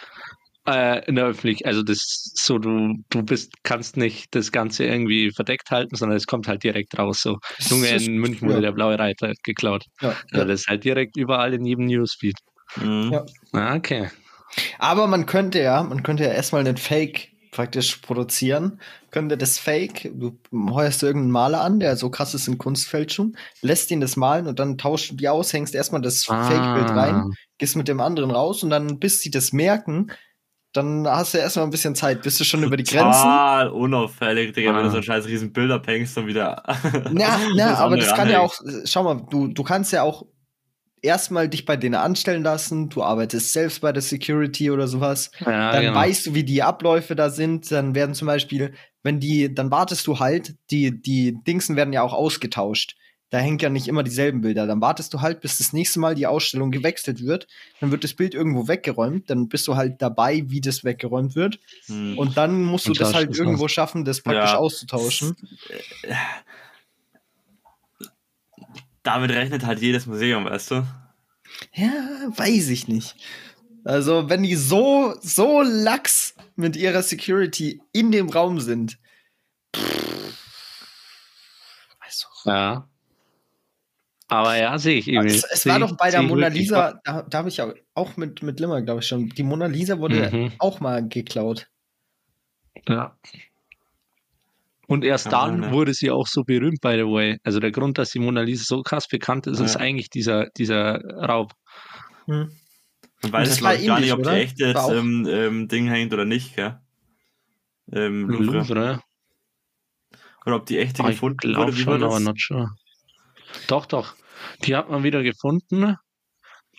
äh, in der Öffentlichkeit, also das so, du, du bist, kannst nicht das Ganze irgendwie verdeckt halten, sondern es kommt halt direkt raus. So, Junge, in München wurde ja. der blaue Reiter geklaut. Ja, Also das ist halt direkt überall in jedem Newsfeed. Mhm. Ja. Ah, okay. Aber man könnte ja, man könnte ja erstmal einen Fake praktisch produzieren. Könnte das Fake, du heuerst du irgendeinen Maler an, der so krass ist in Kunstfälschung, lässt ihn das malen und dann tauscht du die aus, hängst erstmal das Fake-Bild Ah. rein, gehst mit dem anderen raus und dann, bis sie das merken, dann hast du erstmal ein bisschen Zeit, bist du schon über die Grenzen. Total unauffällig, Digga, wenn Ah. du so ein scheiß riesen Bild abhängst und wieder. Ja, ja, aber das kann ja auch, schau mal, du, du kannst ja auch erstmal dich bei denen anstellen lassen, du arbeitest selbst bei der Security oder sowas. Ja, dann genau. weißt du, wie die Abläufe da sind. Dann werden zum Beispiel, wenn die, dann wartest du halt, die, die Dingsen werden ja auch ausgetauscht. Da hängt ja nicht immer dieselben Bilder. Dann wartest du halt, bis das nächste Mal die Ausstellung gewechselt wird. Dann wird das Bild irgendwo weggeräumt. Dann bist du halt dabei, wie das weggeräumt wird. Hm. Und dann musst du das halt irgendwo schaffen, das praktisch Ja. auszutauschen. Damit rechnet halt jedes Museum, weißt du? Ja, weiß ich nicht. Also, wenn die so, so lax mit ihrer Security in dem Raum sind. pff, Weißt du. Ja. Aber ja, sehe ich irgendwie. Es, es war doch bei der Mona. Lisa, da, da habe ich ja auch mit, mit Limmer, glaube ich, schon. Die Mona Lisa wurde Mhm. auch mal geklaut. Ja. Und erst dann ja. wurde sie auch so berühmt, by the way. Also der Grund, dass die Mona Lisa so krass bekannt ist, Ja. ist eigentlich dieser, dieser Raub. Hm. Man weiß das es war glaub ich, gar nicht, ob oder? die echte jetzt im ähm, Ding hängt oder nicht, gell? Im Louvre. Louvre. Oder ob die echte ich gefunden glaube wurde, wie schon, war aber not sure. Doch, doch. Die hat man wieder gefunden.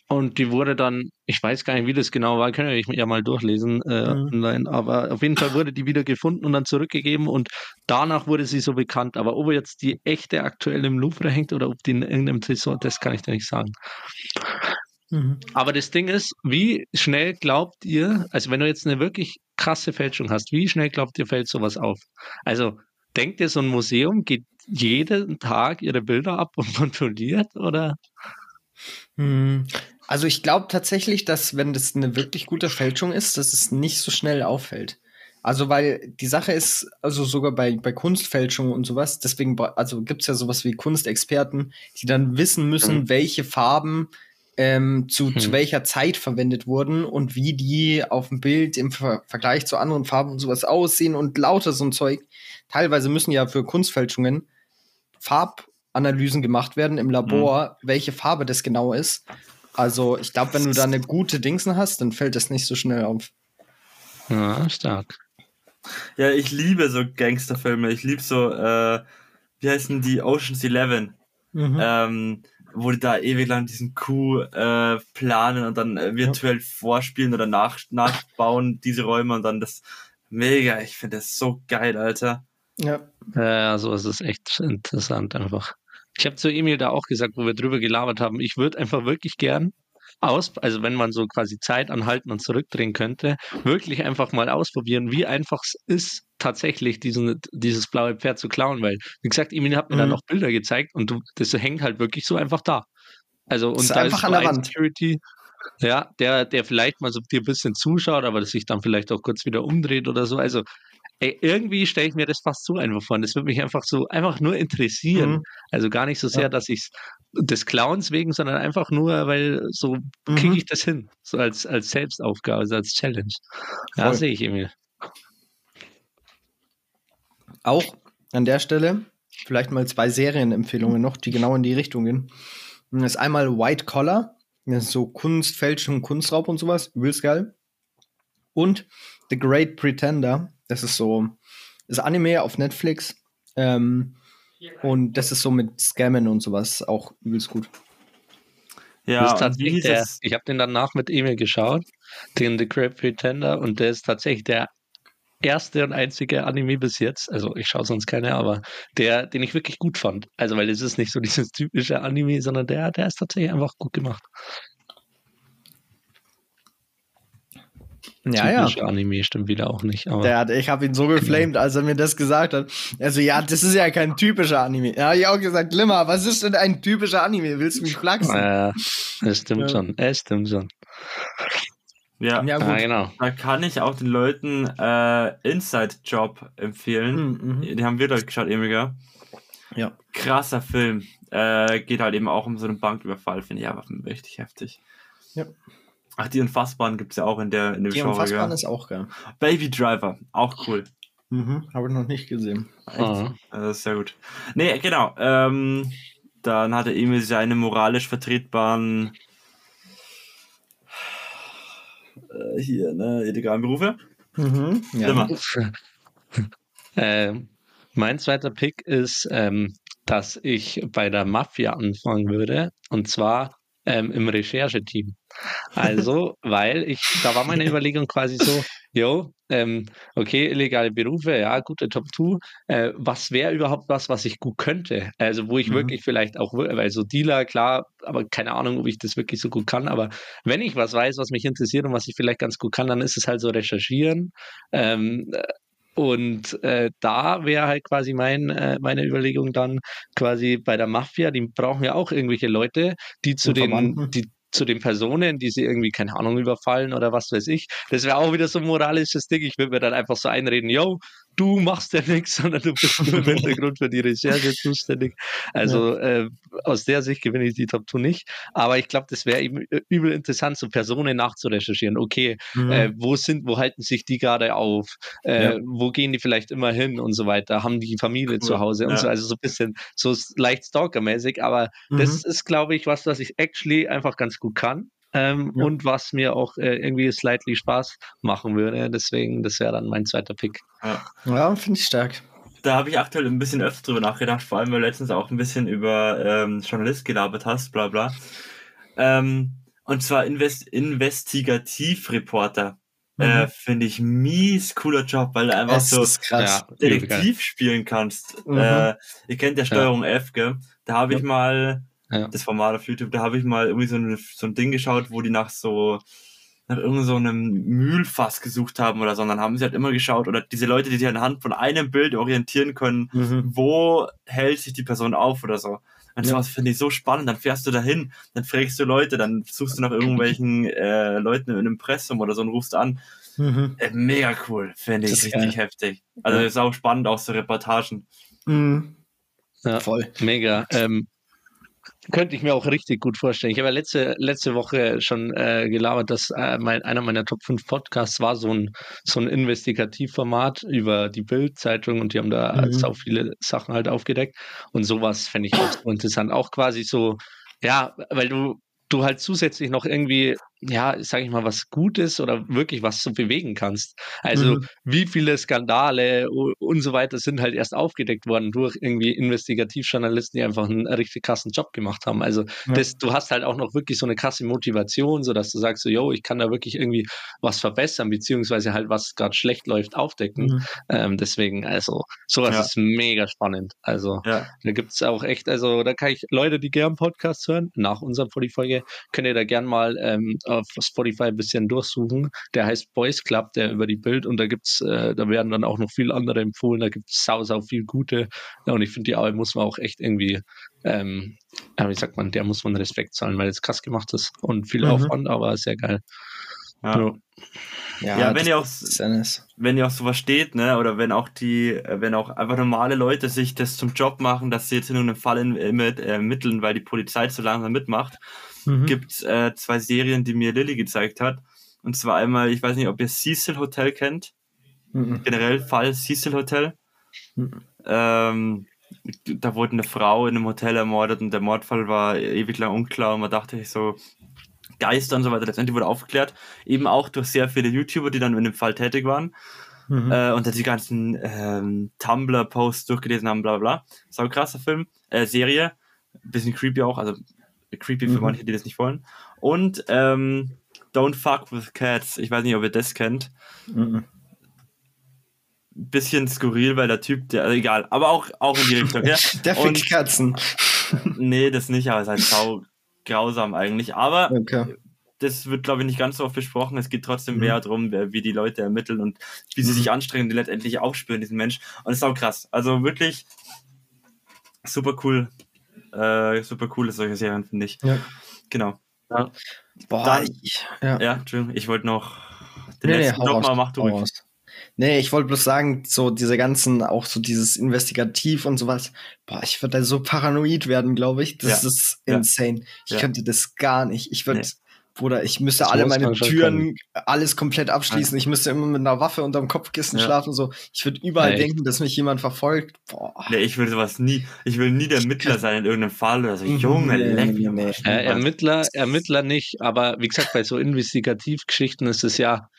Und die wurde dann, ich weiß gar nicht, wie das genau war, können wir ja mal durchlesen äh, Mhm. online, aber auf jeden Fall wurde die wieder gefunden und dann zurückgegeben und danach wurde sie so bekannt. Aber ob jetzt die echte aktuell im Louvre hängt oder ob die in irgendeinem Tresor, das kann ich dir nicht sagen. Mhm. Aber das Ding ist, wie schnell glaubt ihr, also wenn du jetzt eine wirklich krasse Fälschung hast, wie schnell glaubt ihr, fällt sowas auf? Also denkt ihr, so ein Museum geht jeden Tag ihre Bilder ab und kontrolliert oder? Hm. Also ich glaube tatsächlich, dass wenn das eine wirklich gute Fälschung ist, dass es nicht so schnell auffällt. Also weil die Sache ist, also sogar bei, bei Kunstfälschungen und sowas, deswegen, also gibt es ja sowas wie Kunstexperten, die dann wissen müssen, Mhm. welche Farben ähm, zu, zu Mhm. welcher Zeit verwendet wurden und wie die auf dem Bild im Ver Vergleich zu anderen Farben und sowas aussehen und lauter so ein Zeug. Teilweise müssen ja für Kunstfälschungen Farbanalysen gemacht werden im Labor, welche Farbe das genau ist. Also ich glaube, wenn du da eine gute Dingsen hast, dann fällt das nicht so schnell auf. Ja, stark. Ja, ich liebe so Gangsterfilme. Ich liebe so, äh, wie heißen die? Ocean's Eleven. Mhm. Ähm, wo die da ewig lang diesen Coup äh, planen und dann äh, virtuell vorspielen oder nach, nachbauen, diese Räume und dann das mega. Ich finde das so geil, Alter. Ja. Ja, so ist es echt interessant einfach. Ich habe zu Emil da auch gesagt, wo wir drüber gelabert haben, ich würde einfach wirklich gern aus, also wenn man so quasi Zeit anhalten und zurückdrehen könnte, wirklich einfach mal ausprobieren, wie einfach es ist, tatsächlich diesen, dieses blaue Pferd zu klauen, weil, wie gesagt, Emil hat mir dann Mhm. noch Bilder gezeigt und du, das hängt halt wirklich so einfach da. Also, und Ist da einfach ist an der Wand. Security, ja, der, der vielleicht mal so dir ein bisschen zuschaut, aber das sich dann vielleicht auch kurz wieder umdreht oder so. Also, ey, irgendwie stelle ich mir das fast so einfach vor. Das würde mich einfach so, einfach nur interessieren. Mhm. Also gar nicht so sehr, Ja. dass ich des Clowns wegen, sondern einfach nur, weil so Mhm. kriege ich das hin. So als, als Selbstaufgabe, also als Challenge. Ja, Voll. sehe ich Emil. Auch an der Stelle vielleicht mal zwei Serienempfehlungen noch, die genau in die Richtung gehen. Das ist einmal White Collar, das ist so Kunstfälschung, Kunstraub und sowas, übelst geil. Und The Great Pretender, das ist so, das Anime auf Netflix. Ähm, und das ist so mit Scammen und sowas auch übelst gut. Ja, ist tatsächlich der, ich habe den danach mit Emil geschaut, den The Great Pretender, und der ist tatsächlich der erste und einzige Anime bis jetzt, also ich schaue sonst keine, aber der, den ich wirklich gut fand. Also, weil es ist nicht so dieses typische Anime, sondern der, der ist tatsächlich einfach gut gemacht. Ja, ja. Anime stimmt wieder auch nicht, aber Der hat, ich habe ihn so geflamed, als er mir das gesagt hat. Also, ja, das ist ja kein typischer Anime. Ja, ich auch gesagt, Glimmer, was ist denn ein typischer Anime? Willst du mich flachsen? äh, es stimmt Ja. schon, es stimmt schon. Ja, ja, Ja, gut. genau. da kann ich auch den Leuten äh, Inside Job empfehlen. Mhm, mhm. Die haben wir dort geschaut, Emiga. Ja. Krasser Film. Äh, geht halt eben auch um so einen Banküberfall, finde ich aber richtig heftig. Ja. Ach, die Unfassbaren gibt es ja auch in der in dem Die Genre. Unfassbaren gell? ist auch geil. Baby Driver, auch cool. Mhm, habe ich noch nicht gesehen. Ah. Also, Das ist sehr gut. Nee, genau. Ähm, dann hatte Emil seine moralisch vertretbaren äh, hier, ne, illegalen Berufe. Mhm, ja. Immer. Ähm, mein zweiter Pick ist, ähm, dass ich bei der Mafia anfangen würde. Und zwar ähm, im Rechercheteam. Also, weil ich, da war meine Überlegung quasi so, jo, ähm, okay, illegale Berufe, ja, gute Top 2. Äh, was wäre überhaupt was, was ich gut könnte? Also, wo ich Mhm. wirklich vielleicht auch, weil so Dealer, klar, aber keine Ahnung, ob ich das wirklich so gut kann. Aber wenn ich was weiß, was mich interessiert und was ich vielleicht ganz gut kann, dann ist es halt so recherchieren. Ähm, und äh, da wäre halt quasi mein, äh, meine Überlegung dann quasi bei der Mafia, die brauchen ja auch irgendwelche Leute, die zu den, die, zu den Personen, die sie irgendwie, keine Ahnung, überfallen oder was weiß ich. Das wäre auch wieder so ein moralisches Ding. Ich würde mir dann einfach so einreden, yo, du machst ja nichts, sondern du bist nur im Hintergrund für die Recherche zuständig. Also äh, aus der Sicht gewinne ich die Top 2 nicht. Aber ich glaube, das wäre eben übel interessant, so Personen nachzurecherchieren. Okay, Mhm. äh, wo sind, wo halten sich die gerade auf? Äh, Ja. Wo gehen die vielleicht immer hin und so weiter? Haben die Familie zu Cool. Hause und Ja. so? Also so ein bisschen so leicht Stalker-mäßig. Aber Mhm. das ist, glaube ich, was, was ich actually einfach ganz gut kann. Ähm, Ja. Und was mir auch äh, irgendwie slightly Spaß machen würde. Deswegen, das wäre dann mein zweiter Pick. ja, finde ich stark. Da habe ich aktuell ein bisschen öfter drüber nachgedacht, vor allem weil du letztens auch ein bisschen über ähm, Journalist gelabert hast, bla bla. Ähm, und zwar Invest Investigativreporter. Äh, Mhm. Finde ich mies cooler Job, weil du einfach Das so. Ja. Detektiv spielen kannst. Mhm. Äh, ihr kennt ja Steuerung F, gell? Da habe ich Ja. mal Ja. das Format auf YouTube, da habe ich mal irgendwie so ein, so ein Ding geschaut, wo die nach so nach irgendeinem so einem Mühlfass gesucht haben oder so. Und dann haben sie halt immer geschaut, oder diese Leute, die sich anhand von einem Bild orientieren können, Mhm. wo hält sich die Person auf oder so. Und Ja. sowas finde ich so spannend. Dann fährst du dahin, dann fragst du Leute, dann suchst du nach irgendwelchen äh, Leuten im Impressum oder so und rufst an. Mhm. Äh, mega cool, finde ich Das ist richtig geil. heftig. Also Ja. ist auch spannend, auch so Reportagen. Mhm. Ja. Voll. Mega. Ähm, könnte ich mir auch richtig gut vorstellen. Ich habe ja letzte, letzte Woche schon äh, gelabert, dass äh, mein, einer meiner Top 5 Podcasts war so ein, so ein Investigativformat über die Bild-Zeitung und die haben da Mhm. sau viele Sachen halt aufgedeckt. Und sowas fände ich auch so interessant. Auch quasi so, ja, weil du, du halt zusätzlich noch irgendwie, ja, sag ich mal, was Gutes oder wirklich was so bewegen kannst. Also Mhm. wie viele Skandale und so weiter sind halt erst aufgedeckt worden durch irgendwie Investigativjournalisten, die einfach einen richtig krassen Job gemacht haben. Also Ja. das, du hast halt auch noch wirklich so eine krasse Motivation, so dass du sagst so, yo, ich kann da wirklich irgendwie was verbessern, beziehungsweise halt was gerade schlecht läuft, aufdecken. Mhm. Ähm, deswegen, also sowas Ja. ist mega spannend. Also Ja. da gibt's auch echt, also da kann ich Leute, die gern Podcasts hören, nach unserer Folge, könnt ihr da gern mal ähm, auf Spotify ein bisschen durchsuchen. Der heißt Boys Club, der über die Bild und da gibt's, äh, da werden dann auch noch viele andere empfohlen, da gibt's sau, sau viel gute. Ja, und ich finde, die Arbeit muss man auch echt irgendwie, ähm, ja, wie sagt man, der muss man Respekt zahlen, weil es krass gemacht ist und viel Mhm. Aufwand, aber sehr geil. Ja. Ja. Ja, Ja, wenn ihr auch wenn ihr auch sowas steht, ne, oder wenn auch die, wenn auch einfach normale Leute sich das zum Job machen, dass sie jetzt in irgendeinem Fall in, äh, mit, äh, ermitteln, weil die Polizei zu langsam mitmacht, Mhm. gibt äh, zwei Serien, die mir Lilly gezeigt hat. Und zwar einmal, ich weiß nicht, ob ihr Cecil Hotel kennt, Mhm. generell Fall Cecil Hotel. Mhm. Ähm, da wurde eine Frau in einem Hotel ermordet und der Mordfall war ewig lang unklar und man dachte sich so, Geister und so weiter, letztendlich wurde aufgeklärt, eben auch durch sehr viele YouTuber, die dann in dem Fall tätig waren Mhm. äh, und dann die ganzen ähm, Tumblr-Posts durchgelesen haben, bla bla. bla. Sau ein krasser Film, äh, Serie, bisschen creepy auch, also creepy für Mhm. manche, die das nicht wollen. Und ähm, Don't Fuck with Cats, ich weiß nicht, ob ihr das kennt. Mhm. Bisschen skurril, weil der Typ, der, also egal, aber auch, auch in die Richtung, ja. Der Und- fickt Katzen. Nee, das nicht, aber es ist halt sau grausam eigentlich. Aber Okay. das wird, glaube ich, nicht ganz so oft besprochen. Es geht trotzdem Mhm. mehr darum, wie die Leute ermitteln und wie sie Mhm. sich anstrengen, die letztendlich aufspüren, diesen Mensch. Und es ist auch krass. Also wirklich super cool. Äh, super cool ist solche Serien, finde ich. Ja. Genau. Boah, Dann- ich, ja. Ja, Entschuldigung, ich wollte noch den Nee, nee, letzten raus, mal mach du ruhig. raus. Nee, ich wollte bloß sagen, so diese ganzen, auch so dieses Investigativ und sowas, boah, ich würde da so paranoid werden, glaube ich. Das Ja. ist Ja. insane. Ich Ja. könnte das gar nicht. Ich würde, Nee. Bruder, ich müsste Das alle meine Türen, alles komplett abschließen. Ich müsste immer mit einer Waffe unterm Kopfkissen Ja. schlafen, so. Ich würde überall Echt? denken, dass mich jemand verfolgt. Boah. Nee, ich will sowas nie. Ich will nie der Mittler sein in irgendeinem Fall oder so. Mhm, Junge, nee, leck nee, mich nee. Äh, Ermittler, Ermittler nicht, aber wie gesagt, bei so Investigativgeschichten ist es ja,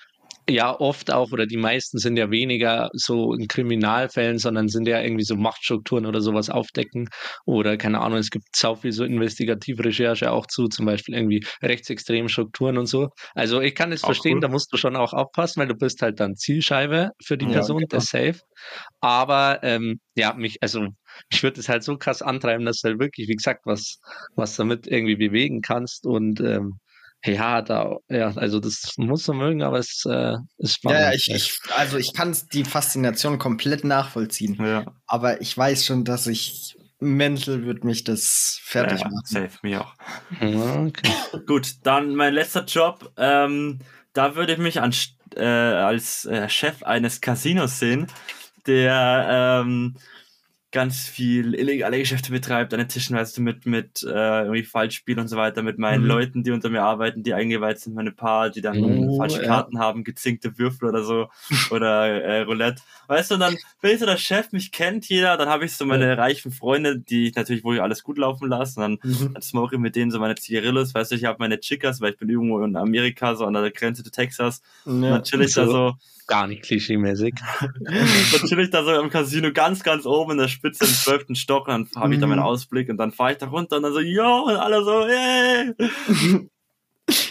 ja oft auch, oder die meisten sind ja weniger so in Kriminalfällen, sondern sind ja irgendwie so Machtstrukturen oder sowas aufdecken. Oder keine Ahnung, es gibt sau viel so Investigativrecherche auch zu, zum Beispiel irgendwie rechtsextremen Strukturen und so. Also ich kann es verstehen, cool. da musst du schon auch aufpassen, weil du bist halt dann Zielscheibe für die Ja, Person, genau. der safe. Aber ähm, ja, mich, also ich würde es halt so krass antreiben, dass du halt wirklich, wie gesagt, was, was damit irgendwie bewegen kannst und ähm, ja, da, ja, also das muss man mögen, aber es äh, ist spannend. Ja, ich, ich, also ich kann die Faszination komplett nachvollziehen. Ja, Aber ich weiß schon, dass ich mental wird mich das fertig ja, machen. safe, mir auch. Okay. Gut, dann mein letzter Job. Ähm, da würde ich mich an, äh, als äh, Chef eines Casinos sehen. der ähm, ganz viel illegale Geschäfte betreibt an den Tischen, weißt du, mit, mit äh, irgendwie Falschspiel und so weiter, mit meinen Mhm. Leuten, die unter mir arbeiten, die eingeweiht sind, meine Paar, die dann Mhm. falsche Ja. Karten haben, gezinkte Würfel oder so, oder äh, Roulette. Weißt du, und dann bin ich so der Chef, mich kennt jeder, dann habe ich so meine reichen Freunde, die ich natürlich wohl alles gut laufen lasse, und dann Mhm. dann smoke ich mit denen so meine Zigarillos, weißt du, ich habe meine Chicas, weil ich bin irgendwo in Amerika, so an der Grenze zu Texas, und Ja. dann chill ich da So. Gar nicht klischee-mäßig. dann chill ich da so im Casino ganz, ganz oben in der Spitze im zwölften Stock und dann habe ich da meinen Mhm. Ausblick und dann fahre ich da runter und dann so, yo, und alle so, hey.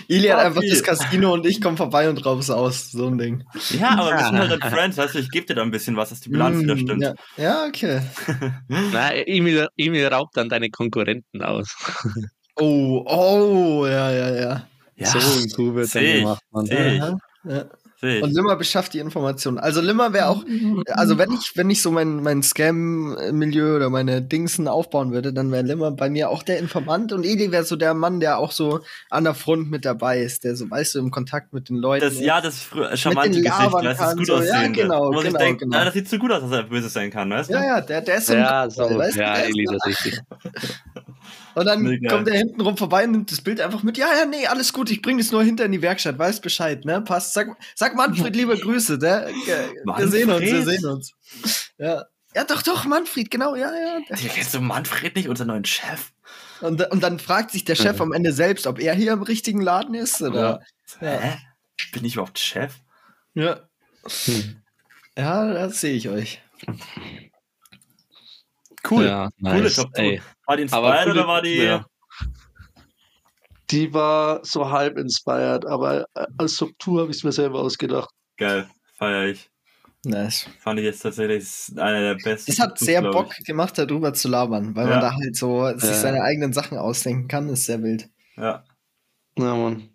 Ili hat einfach das Casino und ich komme vorbei und raus aus. So ein Ding. Ja, aber wir sind halt dann Friends, weißt du, ich gebe dir da ein bisschen was, dass die Bilanz wieder Mm, stimmt. Ja, ja okay. Na, Emil, Emil raubt dann deine Konkurrenten aus. Oh, oh, ja, ja, ja. Ja, so ein Coup wird dann gemacht. Aha, ja. Seh Und ich. Limmer beschafft die Informationen. Also Limmer wäre auch, also wenn ich, wenn ich so mein, mein Scam-Milieu oder meine Dingsen aufbauen würde, dann wäre Limmer bei mir auch der Informant und Eli wäre so der Mann, der auch so an der Front mit dabei ist, der so, weißt du, im Kontakt mit den Leuten. Das, ist. ja, das charmante den Gesicht, labern weißt du, das kann, gut so, ja, aussehende. genau, Wo man sich genau, genau. ah, das sieht so gut aus, dass er böse sein kann, weißt du? ja, ja, der, der ist so ein Ja, so, weißt du, ja, ist Eli, das ist richtig. Und dann Mega. kommt er hinten rum vorbei und nimmt das Bild einfach mit. Ja, ja, nee, alles gut, ich bring das nur hinter in die Werkstatt, weißt Bescheid, ne? Passt. Sag, sag Manfred liebe Grüße, ne? Wir sehen uns, wir sehen uns. Ja. Ja, doch, doch, Manfred, genau, ja, ja. Hier kennst du Manfred nicht, unseren neuen Chef? Und, und dann fragt sich der Chef am Ende selbst, ob er hier im richtigen Laden ist, oder? Ja. Hä? Bin ich überhaupt Chef? Ja, Hm. ja das sehe ich euch. Cool. Ja, Coole nice. Top Ey. War die Aber Inspired coole- oder war die. ja. Die war so halb inspired, aber äh, als Struktur habe ich es mir selber ausgedacht. Geil, feier ich. Nice. Fand ich jetzt tatsächlich einer der besten. Das hat sehr Bock gemacht, darüber zu labern, weil Ja. man da halt so sich Ja. seine eigenen Sachen ausdenken kann, ist sehr wild. Ja. Ja, Mann.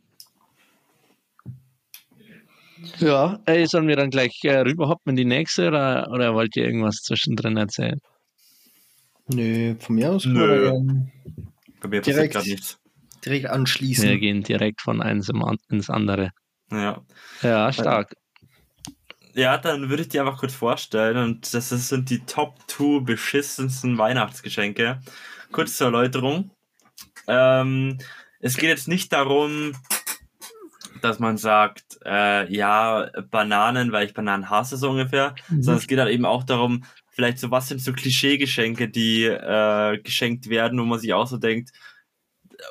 Ja, ey, sollen wir dann gleich äh, rüberhoppen in die nächste oder, oder wollt ihr irgendwas zwischendrin erzählen? Nö, von mir aus Nö. Bei mir passiert gerade nichts. Direkt anschließen. Wir gehen direkt von eins ins andere. Ja. Ja, stark. Ja, dann würde ich dir einfach kurz vorstellen und das sind die Top 2 beschissensten Weihnachtsgeschenke. Kurz zur Erläuterung. Ähm, es geht jetzt nicht darum, dass man sagt, äh, ja, Bananen, weil ich Bananen hasse so ungefähr, sondern es geht halt eben auch darum, vielleicht so, was sind so Klischeegeschenke, die äh, geschenkt werden, wo man sich auch so denkt,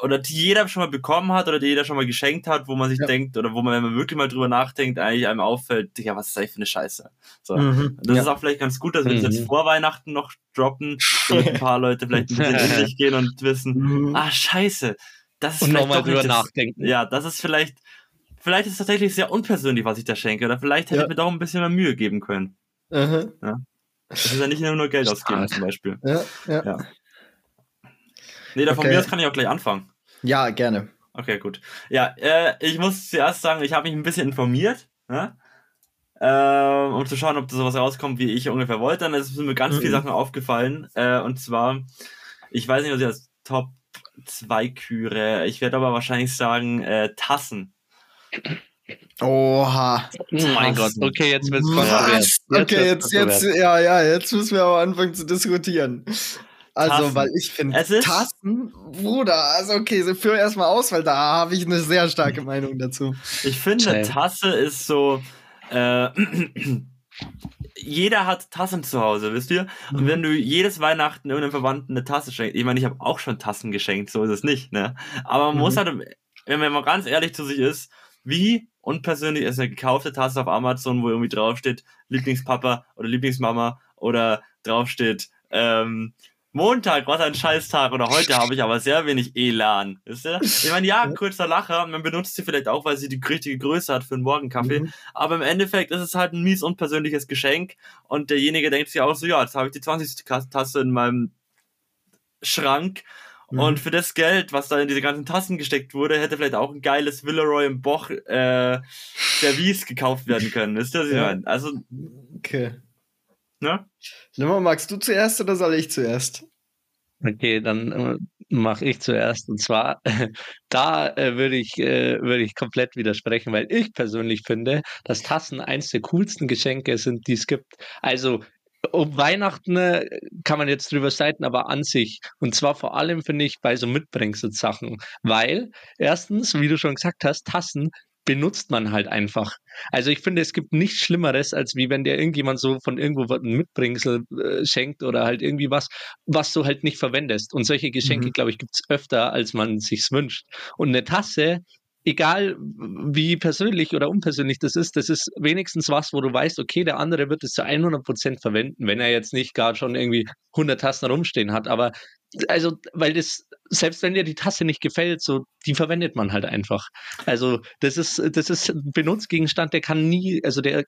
oder die jeder schon mal bekommen hat oder die jeder schon mal geschenkt hat, wo man sich Ja. denkt, oder wo man, wenn man wirklich mal drüber nachdenkt, eigentlich einem auffällt, Digga, was ist das eigentlich für eine Scheiße? So. Mhm. Das ja. ist auch vielleicht ganz gut, dass wir das Mhm. jetzt vor Weihnachten noch droppen, damit ein paar Leute vielleicht ein bisschen in sich gehen und wissen, Mhm. ah, scheiße, das ist Und vielleicht nochmal drüber das, nachdenken. ja, das ist vielleicht, vielleicht ist es tatsächlich sehr unpersönlich, was ich da schenke, oder vielleicht hätte Ja. ich mir doch ein bisschen mehr Mühe geben können. Aha. Das ist ja nicht nur Geld ausgeben, zum Beispiel. Ja, ja. Ja. Nee, da von Okay. mir aus kann ich auch gleich anfangen. ja, gerne. Okay, gut. Ja, äh, ich muss zuerst sagen, ich habe mich ein bisschen informiert, ne? ähm, um zu schauen, ob da sowas rauskommt, wie ich ungefähr wollte. Dann sind mir ganz Mhm. viele Sachen aufgefallen. Äh, und zwar, ich weiß nicht, was ich als Top 2 küre. Ich werde aber wahrscheinlich sagen, äh, Tassen. Oha. Oh mein Gott, okay, jetzt wird's kontrovers. Okay, jetzt, jetzt, kontrovers. ja, ja, jetzt müssen wir aber anfangen zu diskutieren. Also, Tassen. weil ich finde, Tassen, Bruder, also okay, so führ erstmal aus, weil da habe ich eine sehr starke Meinung dazu. Ich finde, Same. Tasse ist so. Äh, jeder hat Tassen zu Hause, wisst ihr? Und wenn du jedes Weihnachten irgendeinem Verwandten eine Tasse schenkst, ich meine, ich habe auch schon Tassen geschenkt, so ist es nicht, ne? Aber man Mhm. muss halt, wenn man mal ganz ehrlich zu sich ist, wie unpersönlich ist eine gekaufte Tasse auf Amazon, wo irgendwie draufsteht Lieblingspapa oder Lieblingsmama oder draufsteht ähm, Montag, was ein Scheißtag oder heute habe ich aber sehr wenig Elan, wisst ihr? Ich meine, ja, kurzer Lacher, man benutzt sie vielleicht auch, weil sie die richtige Größe hat für einen Morgenkaffee, Mhm. aber im Endeffekt ist es halt ein mies unpersönliches Geschenk und derjenige denkt sich auch so, ja, jetzt habe ich die 20. Kas- Tasse in meinem Schrank Mhm. und für das Geld, was da in diese ganzen Tassen gesteckt wurde, hätte vielleicht auch ein geiles Villeroy im Boch äh, Service gekauft werden können, wisst ihr, was ich Ja. meine? Also, Okay. Ne? Limmer, magst du zuerst oder soll ich zuerst? Okay, dann äh, mache ich zuerst. Und zwar, da äh, würde ich, äh, würde ich komplett widersprechen, weil ich persönlich finde, dass Tassen eins der coolsten Geschenke sind, die es gibt. Also um Weihnachten äh, kann man jetzt drüber streiten, aber an sich. Und zwar vor allem, finde ich, bei so Mitbringsel-Sachen. Weil, erstens, wie du schon gesagt hast, Tassen benutzt man halt einfach. Also ich finde, es gibt nichts Schlimmeres, als wie wenn dir irgendjemand so von irgendwo ein Mitbringsel äh, schenkt oder halt irgendwie was, was du halt nicht verwendest. Und solche Geschenke, Mhm. glaube ich, gibt's öfter, als man sich's wünscht. Und eine Tasse, egal wie persönlich oder unpersönlich das ist, das ist wenigstens was, wo du weißt, okay, der andere wird es zu 100 Prozent verwenden, wenn er jetzt nicht gerade schon irgendwie 100 Tassen rumstehen hat. Aber also, weil das, selbst wenn dir die Tasse nicht gefällt, so, die verwendet man halt einfach. Also, das ist, das ist ein Benutzgegenstand, der kann nie, also der,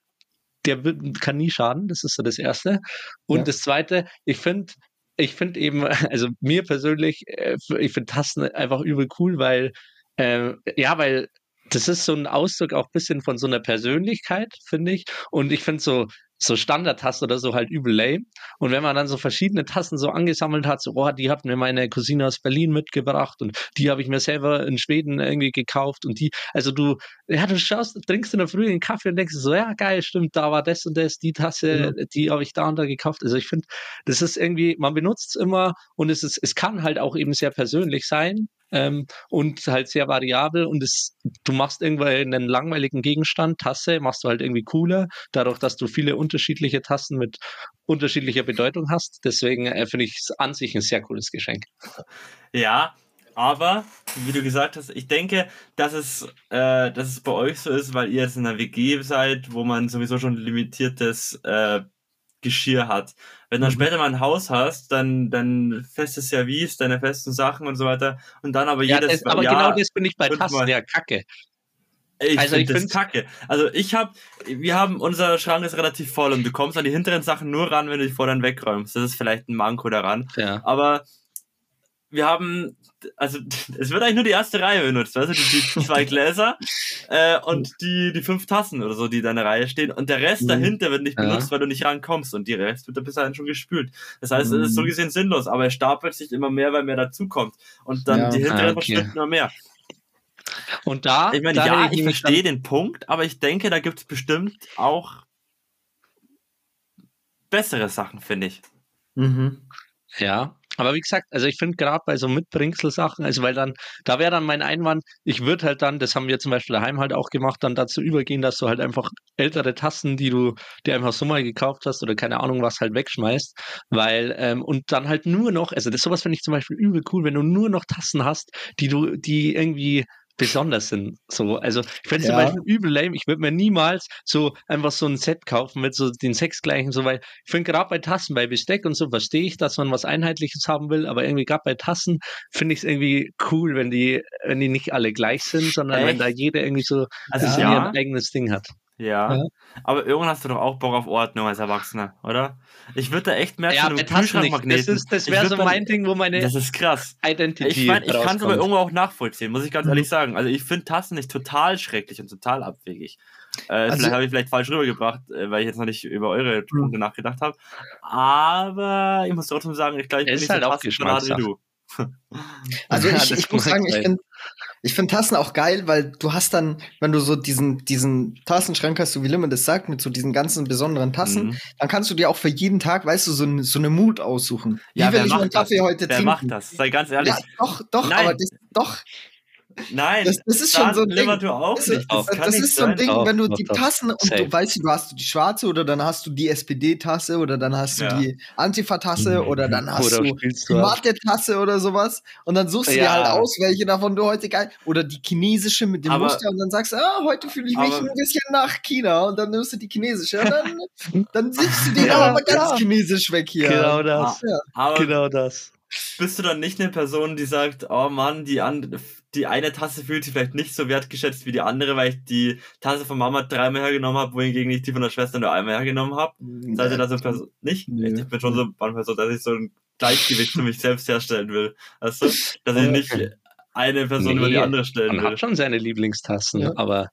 der kann nie schaden. Das ist so das Erste. Und Ja. das Zweite, ich finde, ich finde eben, also mir persönlich, äh, ich finde Tassen einfach übel cool, weil, äh, ja, weil das ist so ein Ausdruck auch ein bisschen von so einer Persönlichkeit, finde ich. Und ich finde so, so Standardtassen oder so halt übel lame. Und wenn man dann so verschiedene Tassen so angesammelt hat, so, oh, die hat mir meine Cousine aus Berlin mitgebracht und die habe ich mir selber in Schweden irgendwie gekauft und die, also du, ja, du schaust, trinkst in der Früh einen Kaffee und denkst so, ja, geil, stimmt, da war das und das, die Tasse, die habe ich da und da gekauft. Also ich finde, das ist irgendwie, man benutzt es immer und es ist, es kann halt auch eben sehr persönlich sein. Ähm, und halt sehr variabel und es, du machst irgendwann einen langweiligen Gegenstand, Tasse, machst du halt irgendwie cooler, dadurch, dass du viele unterschiedliche Tassen mit unterschiedlicher Bedeutung hast. Deswegen äh, finde ich es an sich ein sehr cooles Geschenk. Ja, aber wie du gesagt hast, ich denke, dass es, äh, dass es bei euch so ist, weil ihr jetzt in einer WG seid, wo man sowieso schon limitiertes äh, Geschirr hat. Wenn du dann Mhm. später mal ein Haus hast, dann dann festes Service, deine festen Sachen und so weiter und dann aber Ja, jedes das, aber Jahr, genau das finde ich bei. Tassen ja kacke. Ich Also also ich finde kacke. Also ich habe, wir haben, unser Schrank ist relativ voll und du kommst an die hinteren Sachen nur ran, wenn du die vorderen wegräumst. Das ist vielleicht ein Manko daran. Ja. Aber wir haben, also es wird eigentlich nur die erste Reihe benutzt, weißt du, die, die zwei Gläser äh, und die, die fünf Tassen oder so, die da in der Reihe stehen. Und der Rest Mhm. dahinter wird nicht Ja. benutzt, weil du nicht rankommst und die Rest wird da bis dahin schon gespült. Das heißt, es ist so Mhm. gesehen sinnlos, aber es stapelt sich immer mehr, weil mehr dazukommt. Und dann Ja. die hinteren Ah, okay. verschwinden immer mehr. Und da, Ich meine, da ja, ich verstehe den Punkt, aber ich denke, da gibt es bestimmt auch bessere Sachen, finde ich. Mhm. Ja, aber wie gesagt, also ich finde gerade bei so Mitbringsel-Sachen, also weil dann, da wäre dann mein Einwand, ich würde halt dann, das haben wir zum Beispiel daheim halt auch gemacht, dann dazu übergehen, dass du halt einfach ältere Tassen, die du dir einfach so mal gekauft hast oder keine Ahnung was, halt wegschmeißt, weil, ähm, und dann halt nur noch, also das sowas finde ich zum Beispiel übel cool, wenn du nur noch Tassen hast, die du, die irgendwie besonders sind. So, also ich finde zum Ja. Beispiel übel lame. Ich würde mir niemals so einfach so ein Set kaufen mit so den sechs gleichen, so weil ich finde gerade bei Tassen, bei Besteck und so verstehe ich, dass man was Einheitliches haben will, aber irgendwie gerade bei Tassen finde ich es irgendwie cool, wenn die, wenn die nicht alle gleich sind, sondern wenn Echt? da jeder irgendwie so Also so ja, ihr eigenes Ding hat. Ja, Ja. Aber irgendwann hast du doch auch Bock auf Ordnung als Erwachsener, oder? Ich würde da echt mehr Ja, zu einem. Das, Kühlschrankmagneten. ist, das Ich wäre so mein Ding, wo meine Das ist krass. Identity Ich meine, ich kann es aber irgendwo auch nachvollziehen, muss ich ganz ehrlich sagen. Also ich finde Tassen nicht total schrecklich und total abwegig. Äh, Also- vielleicht habe ich vielleicht falsch rübergebracht, äh, weil ich jetzt noch nicht über eure Punkte nachgedacht habe. Aber ich muss trotzdem sagen, ich glaube, ich bin nicht halt so auch wie du. Also Ja, ich, muss sagen, ich finde ich find Tassen auch geil, weil du hast dann, wenn du so diesen, diesen Tassenschrank hast, so wie Limit das sagt, mit so diesen ganzen besonderen Tassen, Mhm. dann kannst du dir auch für jeden Tag, weißt du, so, so eine Mut aussuchen. Wie Ja, will wer ich meinen das? Kaffee heute Wer trinken? macht das? Sei ganz ehrlich. Ja, doch, doch, Nein. aber das, doch, Nein, das, das ist schon so ein Ding. Auch Das, nicht. ist- Das, das, kann das nicht ist so ein. Ding, Doch, wenn du die. Tassen und Safe. du weißt, du hast die schwarze oder dann hast du die SPD-Tasse oder dann hast du Ja. die Antifa-Tasse Mhm. oder dann hast Oder du die halt- Mate-Tasse oder sowas und dann suchst du dir halt aus, welche davon du heute geil oder die chinesische mit dem Aber- Muster und dann sagst du, ah, heute fühle ich mich Aber- ein bisschen nach China und dann nimmst du die chinesische und dann, dann siehst du die Ja, aber ganz ja. chinesisch weg hier. Genau das. Ja. Aber Genau das. bist du dann nicht eine Person, die sagt, oh Mann, die, an, die eine Tasse fühlt sich vielleicht nicht so wertgeschätzt wie die andere, weil ich die Tasse von Mama dreimal hergenommen habe, wohingegen ich die von der Schwester nur einmal hergenommen habe? Seid ihr da so Person nicht? Nö. Ich bin schon so manchmal so, dass ich so ein Gleichgewicht für mich selbst herstellen will. Du? Dass ich nicht eine Person Nee, über die andere stellen Man will. hat schon seine Lieblingstassen, Ja. aber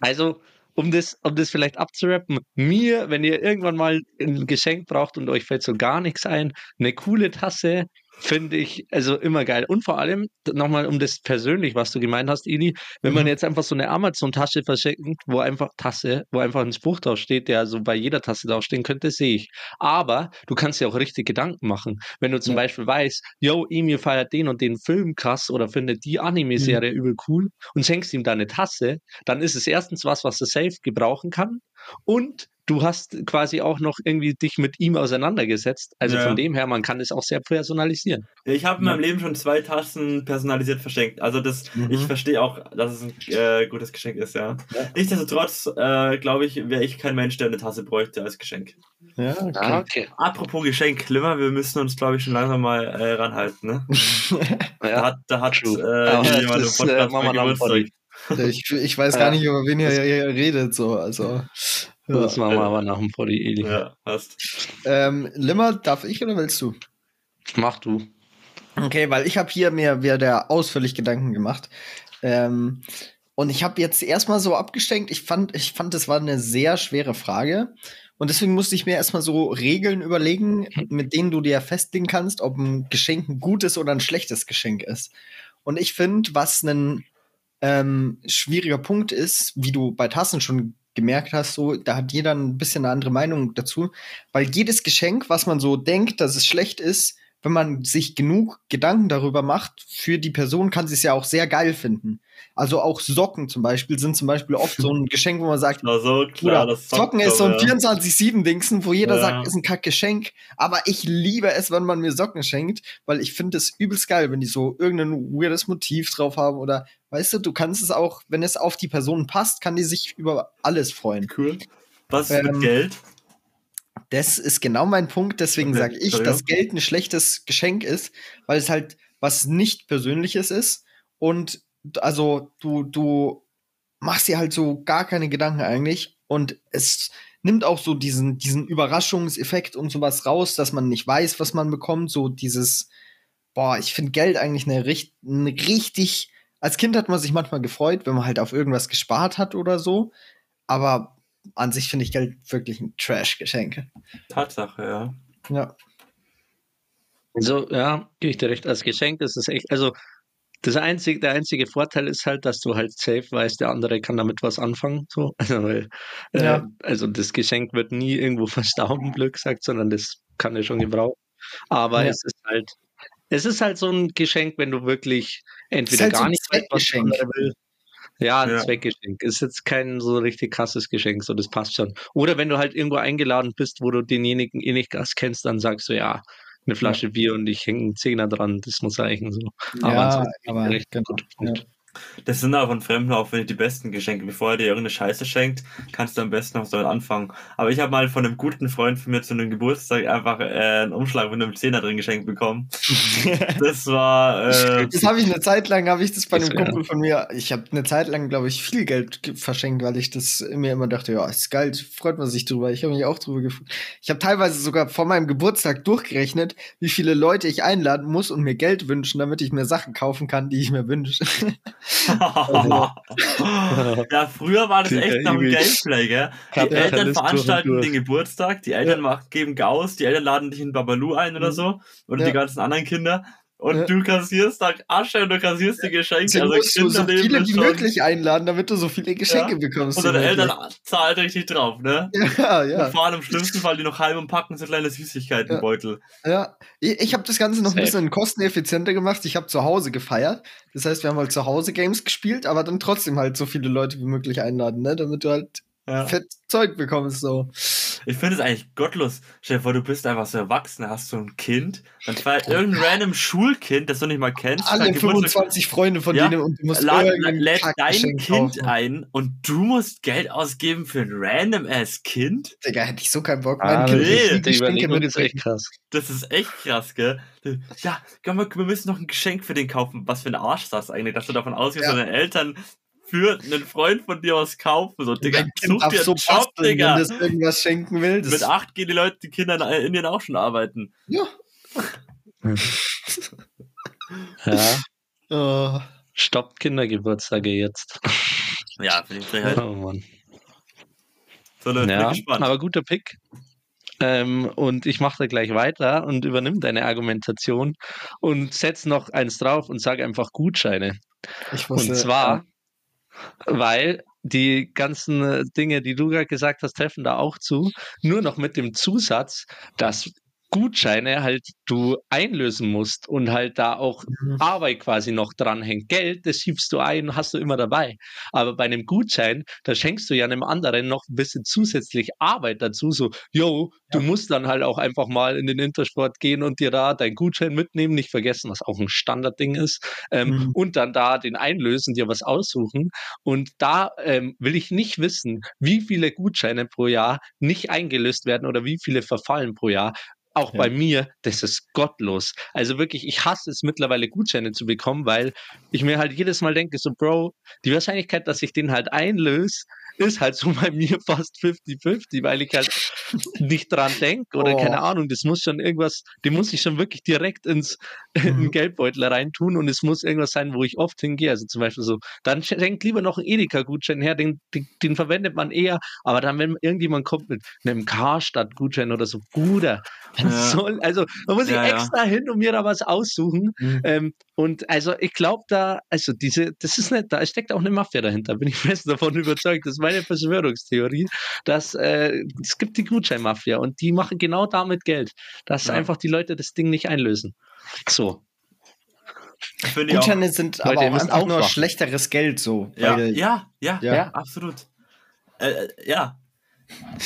also, um das, um das vielleicht abzurappen, mir, wenn ihr irgendwann mal ein Geschenk braucht und euch fällt so gar nichts ein, eine coole Tasse finde ich also immer geil. Und vor allem, nochmal um das persönlich, was du gemeint hast, Ili, wenn man Mhm. jetzt einfach so eine Amazon-Tasche verschenkt, wo einfach Tasse, wo einfach ein Spruch draufsteht, der so bei jeder Tasse draufstehen könnte, sehe ich. Aber du kannst dir auch richtig Gedanken machen. Wenn du zum Ja. Beispiel weißt, yo, Emil feiert den und den Film krass oder findet die Anime-Serie Mhm. übel cool und schenkst ihm da eine Tasse, dann ist es erstens was, was er safe gebrauchen kann und du hast quasi auch noch irgendwie dich mit ihm auseinandergesetzt. Also Ja. von dem her, man kann es auch sehr personalisieren. Ich habe in meinem Leben schon zwei Tassen personalisiert verschenkt. Also das, Mhm. ich verstehe auch, dass es ein äh, gutes Geschenk ist, ja. Nichtsdestotrotz, äh, glaube ich, wäre ich kein Mensch, der eine Tasse bräuchte als Geschenk. Ja, okay. Ah, okay. Apropos Geschenk, Limmer, wir müssen uns, glaube ich, schon langsam mal äh, ranhalten, ne? Da Ja, hat, da hat äh, jemand im das, äh, Podcast Geburtstag. Ich, ich weiß Ja. gar nicht, über wen ihr, ihr redet, so, also. Ja. das machen wir aber nach dem Poddy, Eli. Ja, passt. Ähm, Limmer, darf ich oder willst du? Mach du. Okay, weil ich habe hier mir wieder ausführlich Gedanken gemacht. Ähm, und ich habe jetzt erstmal so abgestenkt. Ich fand, ich fand, das war eine sehr schwere Frage. Und deswegen musste ich mir erstmal so Regeln überlegen, mit denen du dir festlegen kannst, ob ein Geschenk ein gutes oder ein schlechtes Geschenk ist. Und ich finde, was ein ähm, schwieriger Punkt ist, wie du bei Tassen schon gemerkt hast, so, da hat jeder ein bisschen eine andere Meinung dazu, weil jedes Geschenk, was man so denkt, dass es schlecht ist, wenn man sich genug Gedanken darüber macht, für die Person kann sie es ja auch sehr geil finden. Also auch Socken zum Beispiel sind zum Beispiel oft so ein Geschenk, wo man sagt, Na so, klar, das Socken ist so ein ja. 24-7-Dingsen, wo jeder Ja. sagt, ist ein Kack-Geschenk. Aber ich liebe es, wenn man mir Socken schenkt, weil ich finde es übelst geil, wenn die so irgendein weirdes Motiv drauf haben oder, weißt du, du kannst es auch, wenn es auf die Person passt, kann die sich über alles freuen. Cool. Was ist Ähm, mit Geld? Das ist genau mein Punkt, deswegen Okay, sage ich, dass Geld ein schlechtes Geschenk ist, weil es halt was nicht Persönliches ist. Und also du, du machst dir halt so gar keine Gedanken eigentlich. Und es nimmt auch so diesen, diesen Überraschungseffekt und sowas raus, dass man nicht weiß, was man bekommt, so dieses, boah, ich finde Geld eigentlich eine, eine richtig, als Kind hat man sich manchmal gefreut, wenn man halt auf irgendwas gespart hat oder so, aber an sich finde ich Geld wirklich ein Trash-Geschenk. Tatsache, ja. Ja. Also, ja, gebe ich dir recht. Als Geschenk ist es echt, also das einzige, der einzige Vorteil ist halt, dass du halt safe weißt, der andere kann damit was anfangen. So. Also, weil, äh, Ja. also das Geschenk wird nie irgendwo verstauben, blöd gesagt, sondern das kann er schon gebrauchen. Aber Ja. es ist halt, es ist halt so ein Geschenk, wenn du wirklich entweder halt so gar ein nicht weißt, was der Zweckgeschenk. andere will. Ja, ein Ja. Zweckgeschenk. Ist jetzt kein so richtig krasses Geschenk, so das passt schon. Oder wenn du halt irgendwo eingeladen bist, wo du denjenigen eh nicht Gast kennst, dann sagst du ja, eine Flasche Bier und ich hänge einen Zehner dran, das muss reichen. So. Aber ja, aber recht genau, gut. ja. Das sind aber von Fremden auch die besten Geschenke. Bevor er dir irgendeine Scheiße schenkt, kannst du am besten noch damit anfangen. Aber ich habe mal von einem guten Freund von mir zu einem Geburtstag einfach äh, einen Umschlag mit einem Zehner drin geschenkt bekommen. Das war äh, Das habe ich eine Zeit lang, habe ich das bei einem Kumpel von mir, ich habe eine Zeit lang, glaube ich, viel Geld ge- verschenkt, weil ich das mir immer dachte, ja, ist geil, freut man sich drüber. Ich habe mich auch drüber gefreut. Ich habe teilweise sogar vor meinem Geburtstag durchgerechnet, wie viele Leute ich einladen muss und mir Geld wünschen, damit ich mir Sachen kaufen kann, die ich mir wünsche. ja, früher war das echt noch ein. Gameplay, gell? Die Eltern veranstalten den Geburtstag, die Eltern mach- geben Gaus, die Eltern laden dich in Babalu ein oder Mhm. so oder Ja. die ganzen anderen Kinder und Ja. du kassierst da Asche und du kassierst die Geschenke. Also musst du so viele wie möglich einladen, damit du so viele Geschenke bekommst. Und deine Eltern zahlen richtig drauf, ne? Ja, ja. Und vor allem im schlimmsten Fall die noch halb umpacken, so kleine Süßigkeitenbeutel. Ja, ich, ich habe das Ganze noch ein Safe. bisschen kosteneffizienter gemacht. Ich habe zu Hause gefeiert. Das heißt, wir haben halt zu Hause Games gespielt, aber dann trotzdem halt so viele Leute wie möglich einladen, ne? Damit du halt Ja. fett Zeug bekommst. So. Ich finde es eigentlich gottlos. Stell dir vor, du bist einfach so erwachsen, hast so ein Kind, dann feiert irgendein random Schulkind, das du nicht mal kennst, Alle feiert Geburtstag, 25 Freunde von Ja, denen und du musst lad, irgendein lädt dein Kackgeschenk Kind kaufen. ein und du musst Geld ausgeben für ein random ass Kind? Digga, hätte ich so keinen Bock. Ah, Mein Kind nee, die Überlegung ist echt krass. Das ist echt krass, gell? Ja, komm mal, wir müssen noch ein Geschenk für den kaufen. Was für ein Arsch ist das eigentlich, dass du davon ausgehst, Ja. dass deine Eltern für einen Freund von dir was kaufen. So, Digga, such dir so einen Job, basteln, Digga. wenn das irgendwas schenken will. Das Mit acht gehen die Leute, die Kinder in Indien auch schon arbeiten. ja. Ja, Oh. stoppt Kindergeburtstage jetzt. Ja, finde ich halt. Oh Mann. So, Leute, bin Ja, gespannt. aber guter Pick. Ähm, und ich mache da gleich weiter und übernimm deine Argumentation und setz noch eins drauf und sage einfach Gutscheine. Ich Und zwar, weil die ganzen äh, Dinge, die du gerade gesagt hast, treffen da auch zu. Nur noch mit dem Zusatz, dass Gutscheine halt du einlösen musst und halt da auch Mhm. Arbeit quasi noch dranhängt. Geld, das schiebst du ein, hast du immer dabei. Aber bei einem Gutschein, da schenkst du ja einem anderen noch ein bisschen zusätzlich Arbeit dazu. So, yo, du musst dann halt auch einfach mal in den Intersport gehen und dir da deinen Gutschein mitnehmen, nicht vergessen, was auch ein Standardding ist. Ähm, Mhm. Und dann da den einlösen, dir was aussuchen. Und da ähm, will ich nicht wissen, wie viele Gutscheine pro Jahr nicht eingelöst werden oder wie viele verfallen pro Jahr. Auch Ja. bei mir, das ist gottlos. Also wirklich, ich hasse es mittlerweile, Gutscheine zu bekommen, weil ich mir halt jedes Mal denke, so, Bro, die Wahrscheinlichkeit, dass ich den halt einlöse, ist halt so bei mir fast 50-50, weil ich halt nicht dran denke oder Oh. keine Ahnung, das muss schon irgendwas, den muss ich schon wirklich direkt ins in Mhm. den Geldbeutel reintun und es muss irgendwas sein, wo ich oft hingehe. Also zum Beispiel so, dann schenkt lieber noch einen Edeka-Gutschein her, den, den, den verwendet man eher, aber dann, wenn irgendjemand kommt mit einem Karstadt-Gutschein oder so, Bruder, was Ja. soll, also da muss ich Ja, ja. extra hin und mir da was aussuchen. Mhm. Ähm, und also ich glaube da, also diese, das ist nicht, da steckt auch eine Mafia dahinter, bin ich fest davon überzeugt. Das meine Verschwörungstheorie, dass äh, es gibt die Gutscheinmafia und die machen genau damit Geld, dass Ja. einfach die Leute das Ding nicht einlösen. So. Finde ich auch. Gutscheine sind Leute, aber auch einfach nur aufwachen. schlechteres Geld so. Ja, weil- ja, ja, Ja. ja, absolut. Äh, äh, ja.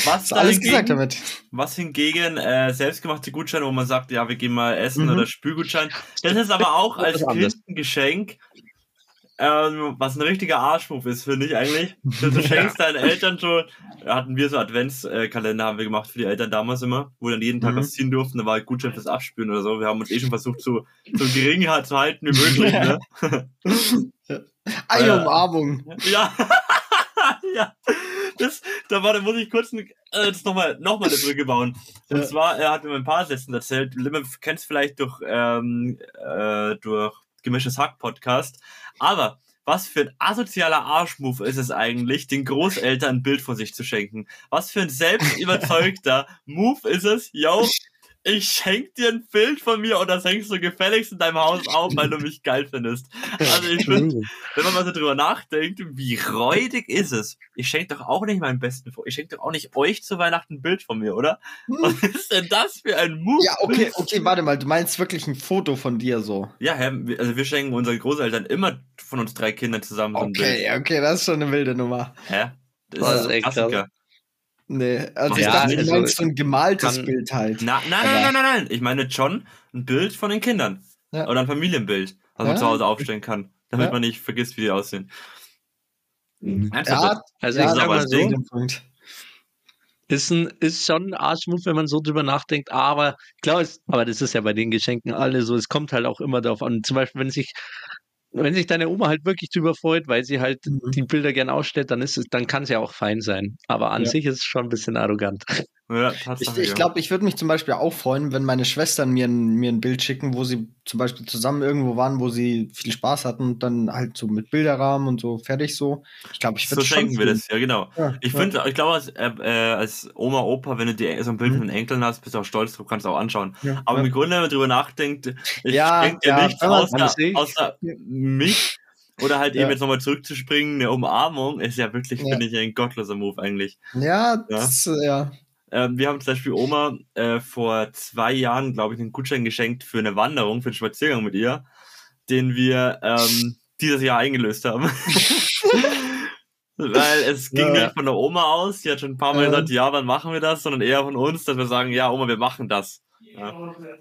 Was, alles gesagt damit. was hingegen äh, selbstgemachte Gutscheine, wo man sagt, ja, wir gehen mal essen Mhm. oder Spülgutschein, das ist aber auch als anders. Ähm, was ein richtiger Arschmove ist, finde ich eigentlich. Du, du schenkst deinen Eltern schon, hatten wir so Adventskalender, haben wir gemacht für die Eltern damals immer, wo dann jeden Tag Mhm. was ziehen durften, da war halt Gutschein fürs Abspülen oder so. Wir haben uns eh schon versucht, so, so gering halt zu halten wie möglich, ne? Eine Ja. Umarmung. Ja. ja. Das, da war, da muss ich kurz ein, äh, nochmal noch mal eine Brücke bauen. Und Ja. zwar, er hat mir ein paar Sätzen erzählt. Limme kennst vielleicht durch, ähm, äh, durch Gemischtes Hack Podcast. Aber was für ein asozialer Arschmove ist es eigentlich, den Großeltern ein Bild von sich zu schenken? Was für ein selbstüberzeugter Move ist es? Yo, ich schenk dir ein Bild von mir und das hängst du gefälligst in deinem Haus auf, weil du mich geil findest. Also ich finde, wenn man mal so drüber nachdenkt, wie räudig ist es? Ich schenke doch auch nicht meinen besten vor. Ich schenke doch auch nicht euch zu Weihnachten ein Bild von mir, oder? Was ist denn das für ein Move? Ja, okay, okay, warte mal, du meinst wirklich ein Foto von dir so. Ja, also wir schenken unseren Großeltern immer von uns drei Kindern zusammen so ein Okay, Bild. okay, das ist schon eine wilde Nummer. Hä? Das Das ist ist ein echt Klassiker. Nee, also ich Ja, dachte, du also meinst so ein gemaltes kann- Bild halt. Na, nein, nein, nein, nein, nein. Ich meine schon ein Bild von den Kindern. Ja. Oder ein Familienbild, was man Ja. zu Hause aufstellen kann, damit Ja. man nicht vergisst, wie die aussehen. Ernsthaft? Ja, Also ja, ich mal das so, Ding- ist, ein, ist schon ein Arschmove, wenn man so drüber nachdenkt, aber klar ist, aber das ist ja bei den Geschenken alle so, es kommt halt auch immer darauf an. Zum Beispiel, wenn sich, wenn sich deine Oma halt wirklich drüber freut, weil sie halt Mhm. die Bilder gern ausstellt, dann ist es, dann kann es ja auch fein sein. Aber an Ja. sich ist es schon ein bisschen arrogant. Ja, Ich, ich ja. glaube, ich würde mich zum Beispiel auch freuen, wenn meine Schwestern mir ein, mir ein Bild schicken, wo sie zum Beispiel zusammen irgendwo waren, wo sie viel Spaß hatten und dann halt so mit Bilderrahmen und so fertig so. Ich glaube, ich So würde schenken wir das, ja genau. Ja, Ich ja. finde, ich glaube, als, äh, äh, als Oma, Opa, wenn du dir so ein Bild Mhm. von den Enkeln hast, bist du auch stolz drauf, kannst du auch anschauen. Ja, Aber ja. im Grunde, wenn man drüber nachdenkt, ich Ja, schenke dir ja, nichts außer, außer mich. Oder halt Ja. eben jetzt nochmal zurückzuspringen, eine Umarmung ist ja wirklich, Ja. finde ich, ein gottloser Move eigentlich. Ja, das, äh, ja. Ähm, wir haben zum Beispiel Oma äh, vor zwei Jahren, glaube ich, einen Gutschein geschenkt für eine Wanderung, für einen Spaziergang mit ihr, den wir ähm, dieses Jahr eingelöst haben. Weil es ging Ja. nicht von der Oma aus, die hat schon ein paar Mal Ja. gesagt, ja, wann machen wir das, sondern eher von uns, dass wir sagen, ja, Oma, wir machen das. Ja,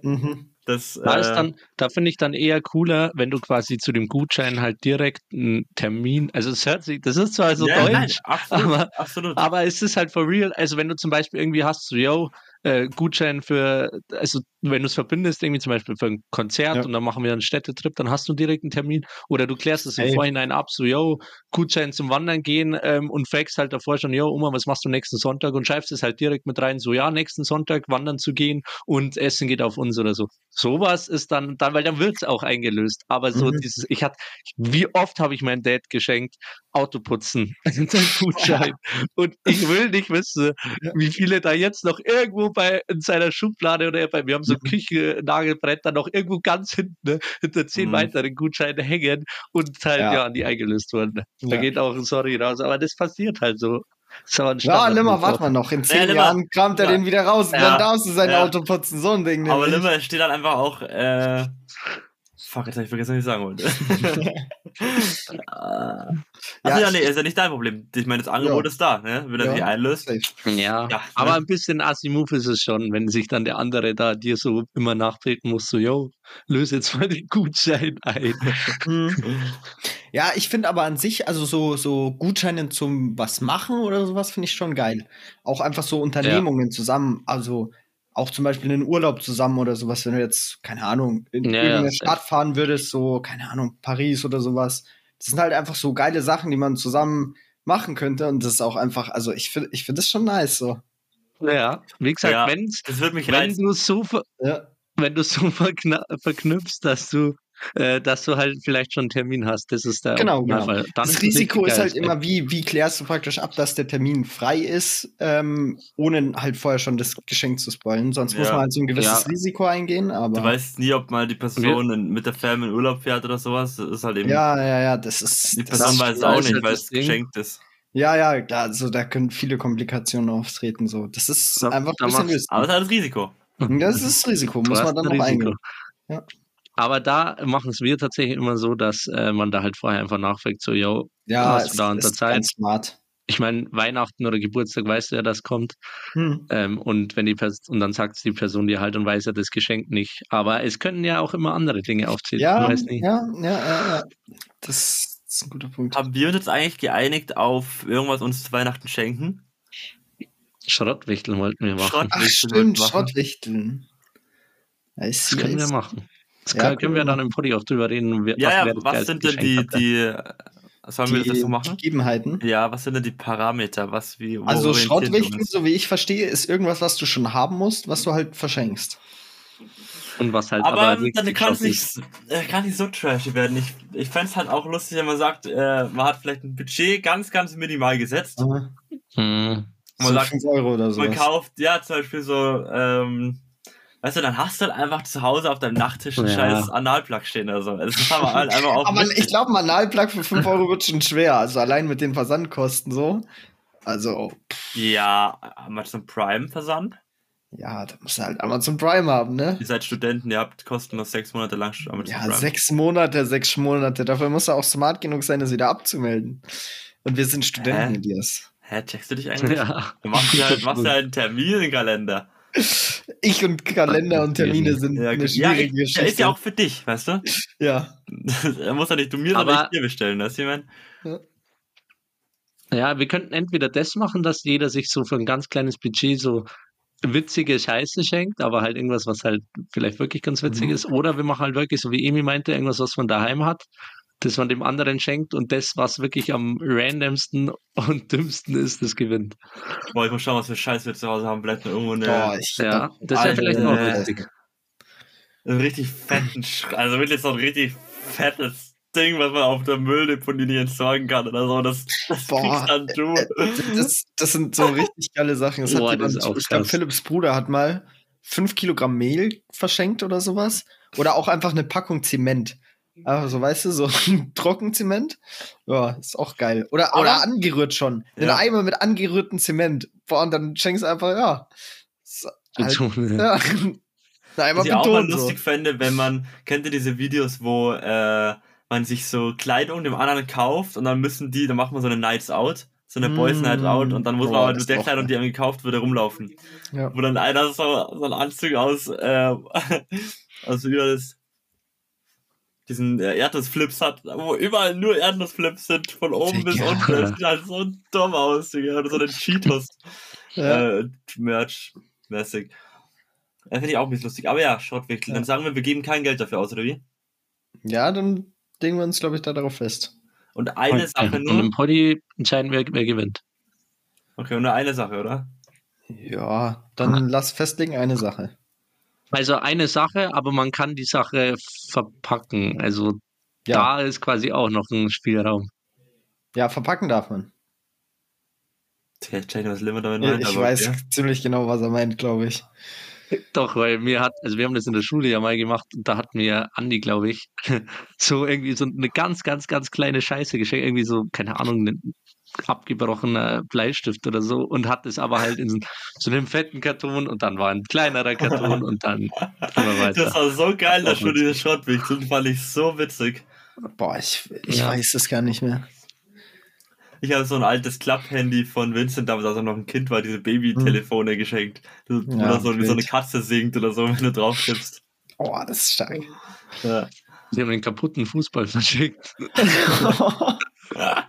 Mhm. Das Da, ist äh, dann, da finde ich dann eher cooler, wenn du quasi zu dem Gutschein halt direkt einen Termin, also es hört sich, das ist zwar so ja, deutsch, nein, absolut, aber- absolut. Aber es ist halt for real. Also wenn du zum Beispiel irgendwie hast, so, yo, äh, Gutschein für, also wenn du es verbindest, irgendwie zum Beispiel für ein Konzert Ja. und dann machen wir einen Städtetrip, dann hast du direkt einen Termin. Oder du klärst es im. Vorhinein ab, so, yo, Gutschein zum Wandern gehen ähm, und fragst halt davor schon, yo, Oma, was machst du nächsten Sonntag? Und schreibst es halt direkt mit rein, so, ja, nächsten Sonntag wandern zu gehen und Essen geht auf uns oder so. Sowas ist dann, dann weil dann wird es auch eingelöst. Aber so Mhm. dieses, ich hatte, wie oft habe ich meinem Dad geschenkt, Autoputzen, ein Gutschein. Und ich will nicht wissen, wie viele da jetzt noch irgendwo irgendwo bei in seiner Schublade oder bei wir haben so ein Küchennagelbrett dann noch irgendwo ganz hinten ne, hinter zehn Mhm. weiteren Gutscheinen hängen und halt Ja. ja, die eingelöst wurden. Da Ja. geht auch ein Sorry raus, aber das passiert halt so. Ja, Limmer, warte mal noch. In zehn Limmer. Jahren kramt er Ja. den wieder raus und Ja. dann darfst du sein Ja. Auto putzen. So ein Ding. Aber. Limmer steht dann einfach auch, äh, fuck, jetzt hab ich vergessen, was ich sagen wollte. Achso, Ja, ja, nee, ist ja nicht dein Problem. Ich meine, das Angebot Ja. ist da, ne? Wenn er Ja. sich einlöst. Ja, Ja, aber ne? ein bisschen Assi-Move ist es schon, wenn sich dann der andere da dir so immer nachtreten muss, so, yo, löse jetzt mal den Gutschein ein. Ja, ich finde aber an sich, also so, so Gutscheine zum was machen oder sowas finde ich schon geil. Auch einfach so Unternehmungen zusammen, also auch zum Beispiel einen Urlaub zusammen oder sowas, wenn du jetzt, keine Ahnung, in Ja, irgendeine. Stadt fahren würdest, so, keine Ahnung, Paris oder sowas. Das sind halt einfach so geile Sachen, die man zusammen machen könnte. Und das ist auch einfach, also ich finde, ich finde das schon nice so. Ja, wie gesagt, Ja, wenn's, Das wird mich wenn reizen. du so ver Ja. wenn du so verknüpfst, dass du, äh, dass du halt vielleicht schon einen Termin hast, das ist der Genau, genau. Dann das ist Risiko ist halt immer, wie, wie klärst du praktisch ab, dass der Termin frei ist, ähm, ohne halt vorher schon das Geschenk zu spoilen. Sonst muss Ja. man halt so ein gewisses Ja. Risiko eingehen, aber. Du weißt nie, ob mal die Person in, mit der Fam in Urlaub fährt oder sowas. Das ist halt eben. ja, ja, ja, das ist. Die das Person ist weiß das auch nicht, weil es geschenkt ist. Ja, ja, klar, also da können viele Komplikationen auftreten. So. Das ist Da- einfach da ein bisschen. Aber es ist halt das Risiko. Das ist das Risiko, muss man dann noch eingehen. Ja. Aber da machen es wir tatsächlich immer so, dass äh, man da halt vorher einfach nachfragt, so, yo, Ja, Hast du da unter ist Zeit? ganz smart. ich meine, Weihnachten oder Geburtstag weißt du ja, das kommt. Hm. Ähm, und wenn die Pers und dann sagt die Person dir halt und weiß ja das Geschenk nicht. Aber es können ja auch immer andere Dinge aufzählen. Ja, ja, ja, ja, ja. Das ist ein guter Punkt. Haben wir uns jetzt eigentlich geeinigt auf irgendwas uns zu Weihnachten schenken? Schrottwichteln wollten wir machen. Schrott- Ach, stimmt, machen. Schrottwichteln. Das können wir machen. Das Ja, können wir können wir dann im Poddy auch drüber reden. wer- Ja, ja, was sind denn die, die, sollen wir das jetzt so machen? Gegebenheiten. Ja, was sind denn die Parameter? Was, wie, wo Also Schrottwichteln, so wie ich verstehe, ist irgendwas, was du schon haben musst, was du halt verschenkst. Und was halt Aber, wirklich dann kann es nicht, äh, kann nicht so trashy werden. Ich, ich fände es halt auch lustig, wenn man sagt, äh, man hat vielleicht ein Budget ganz, ganz minimal gesetzt. Aha. Hm. Man so sagt, 5 Euro oder so. Man kauft, ja, zum Beispiel so, ähm, weißt du, dann hast du halt einfach zu Hause auf deinem Nachttisch einen Ja. scheiß Analplug stehen oder so. Das ist aber halt einfach auch. Aber ich glaube, ein Analplug für 5 Euro wird schon schwer. Also allein mit den Versandkosten so. Also, Ja, Amazon Prime Versand. ja, da musst du halt Amazon Prime haben, ne? Ihr seid Studenten, ihr habt kostenlos sechs Monate lang Amazon Ja, Prime. sechs Monate, sechs Monate. Dafür musst du auch smart genug sein, das wieder abzumelden. Und wir sind Studenten, Hä? Elias. Hä, checkst du dich eigentlich? Ja. Du machst dir halt, machst dir halt einen Termin im Kalender. Ich und Kalender und Termine sind Ja, eine ja, schwierige ja, Geschichte. ist ja auch für dich, weißt du? ja. er muss ja nicht du mir, Aber- sondern ich dir bestellen, weißt du, ich mein? Ja, wir könnten entweder das machen, dass jeder sich so für ein ganz kleines Budget so witzige Scheiße schenkt, aber halt irgendwas, was halt vielleicht wirklich ganz witzig Mhm. ist. Oder wir machen halt wirklich, so wie Emi meinte, irgendwas, was man daheim hat, das man dem anderen schenkt und das, was wirklich am randomsten und dümmsten ist, das gewinnt. Boah, ich muss schauen, was für Scheiß wir zu Hause haben. Vielleicht noch irgendwo eine, Boah, ich, Ja, das wäre vielleicht Alter. lustig. einen richtig fetten, Sch also wirklich so ein richtig fettes Ding, was man auf der Mülldeponie nicht entsorgen kann oder so. Das, das Boah, kriegst dann du. das, das sind so richtig geile Sachen. Das hat Boah, jemand, das ist auch ich glaube. Philipps Bruder hat mal fünf Kilogramm Mehl verschenkt oder sowas. Oder auch einfach eine Packung Zement. Also, weißt du, so ein Trockenzement. Ja, ist auch geil. Oder, Aber- oder angerührt schon. Ein Ja. Eimer mit angerührtem Zement. Boah, und dann schenkst du einfach, ja. Ist Halt, So, ja. Ein Eimer Was ich auch mal. So. lustig fände, wenn man, kennt ihr diese Videos, wo äh, man sich so Kleidung dem anderen kauft und dann müssen die, dann macht man so eine Nights Out, so eine Boys Mm. Night Out und dann muss Boah, man aber das mit der Kleidung, die einem gekauft wurde, rumlaufen. Ja. Wo dann einer so, so einen Anzug aus, äh, aus wie das? Diesen äh, Erdnussflips hat, wo überall nur Erdnussflips sind, von oben bis Digga. unten. Das sieht halt so dumm aus, Digga. Oder so eine Cheetos Ja. äh, Merch-mäßig. Äh, Finde ich auch ein bisschen lustig. Aber ja, Schrottwichtel. Ja. Dann sagen wir, wir geben kein Geld dafür aus, oder wie? ja, dann legen wir uns, glaube ich, da darauf fest. Und eine Sache Und im nur. Poddy entscheiden wir, wer gewinnt. Okay, und nur eine Sache, oder? Ja, dann lass festlegen eine Sache. Also eine Sache, aber man kann die Sache verpacken. Also Ja, da ist quasi auch noch ein Spielraum. ja verpacken darf man. Check was Limmer damit Ja, meint. ich aber weiß okay. ziemlich genau, was er meint, glaube ich. Doch, weil mir hat, also wir haben das in der Schule ja mal gemacht und da hat mir Andi, glaube ich, so irgendwie so eine ganz, ganz, ganz kleine Scheiße geschenkt, irgendwie so, keine Ahnung, abgebrochener Bleistift oder so und hat es aber halt in so, so einem fetten Karton und dann war ein kleinerer Karton und dann immer weiter. Das war so geil, dass Auch schon witzig. diese Schrottwichteln fand ich so witzig. Boah, ich, ich Ja. weiß es gar nicht mehr. Ich habe so ein altes Klapphandy von Vincent, damals als er noch ein Kind war, diese Babytelefone geschenkt. Wo Hm. Ja, das so wie so eine. Katze singt oder so, wenn du drauf tippst. Oh, das ist stark. Ja. Sie haben den kaputten Fußball verschickt.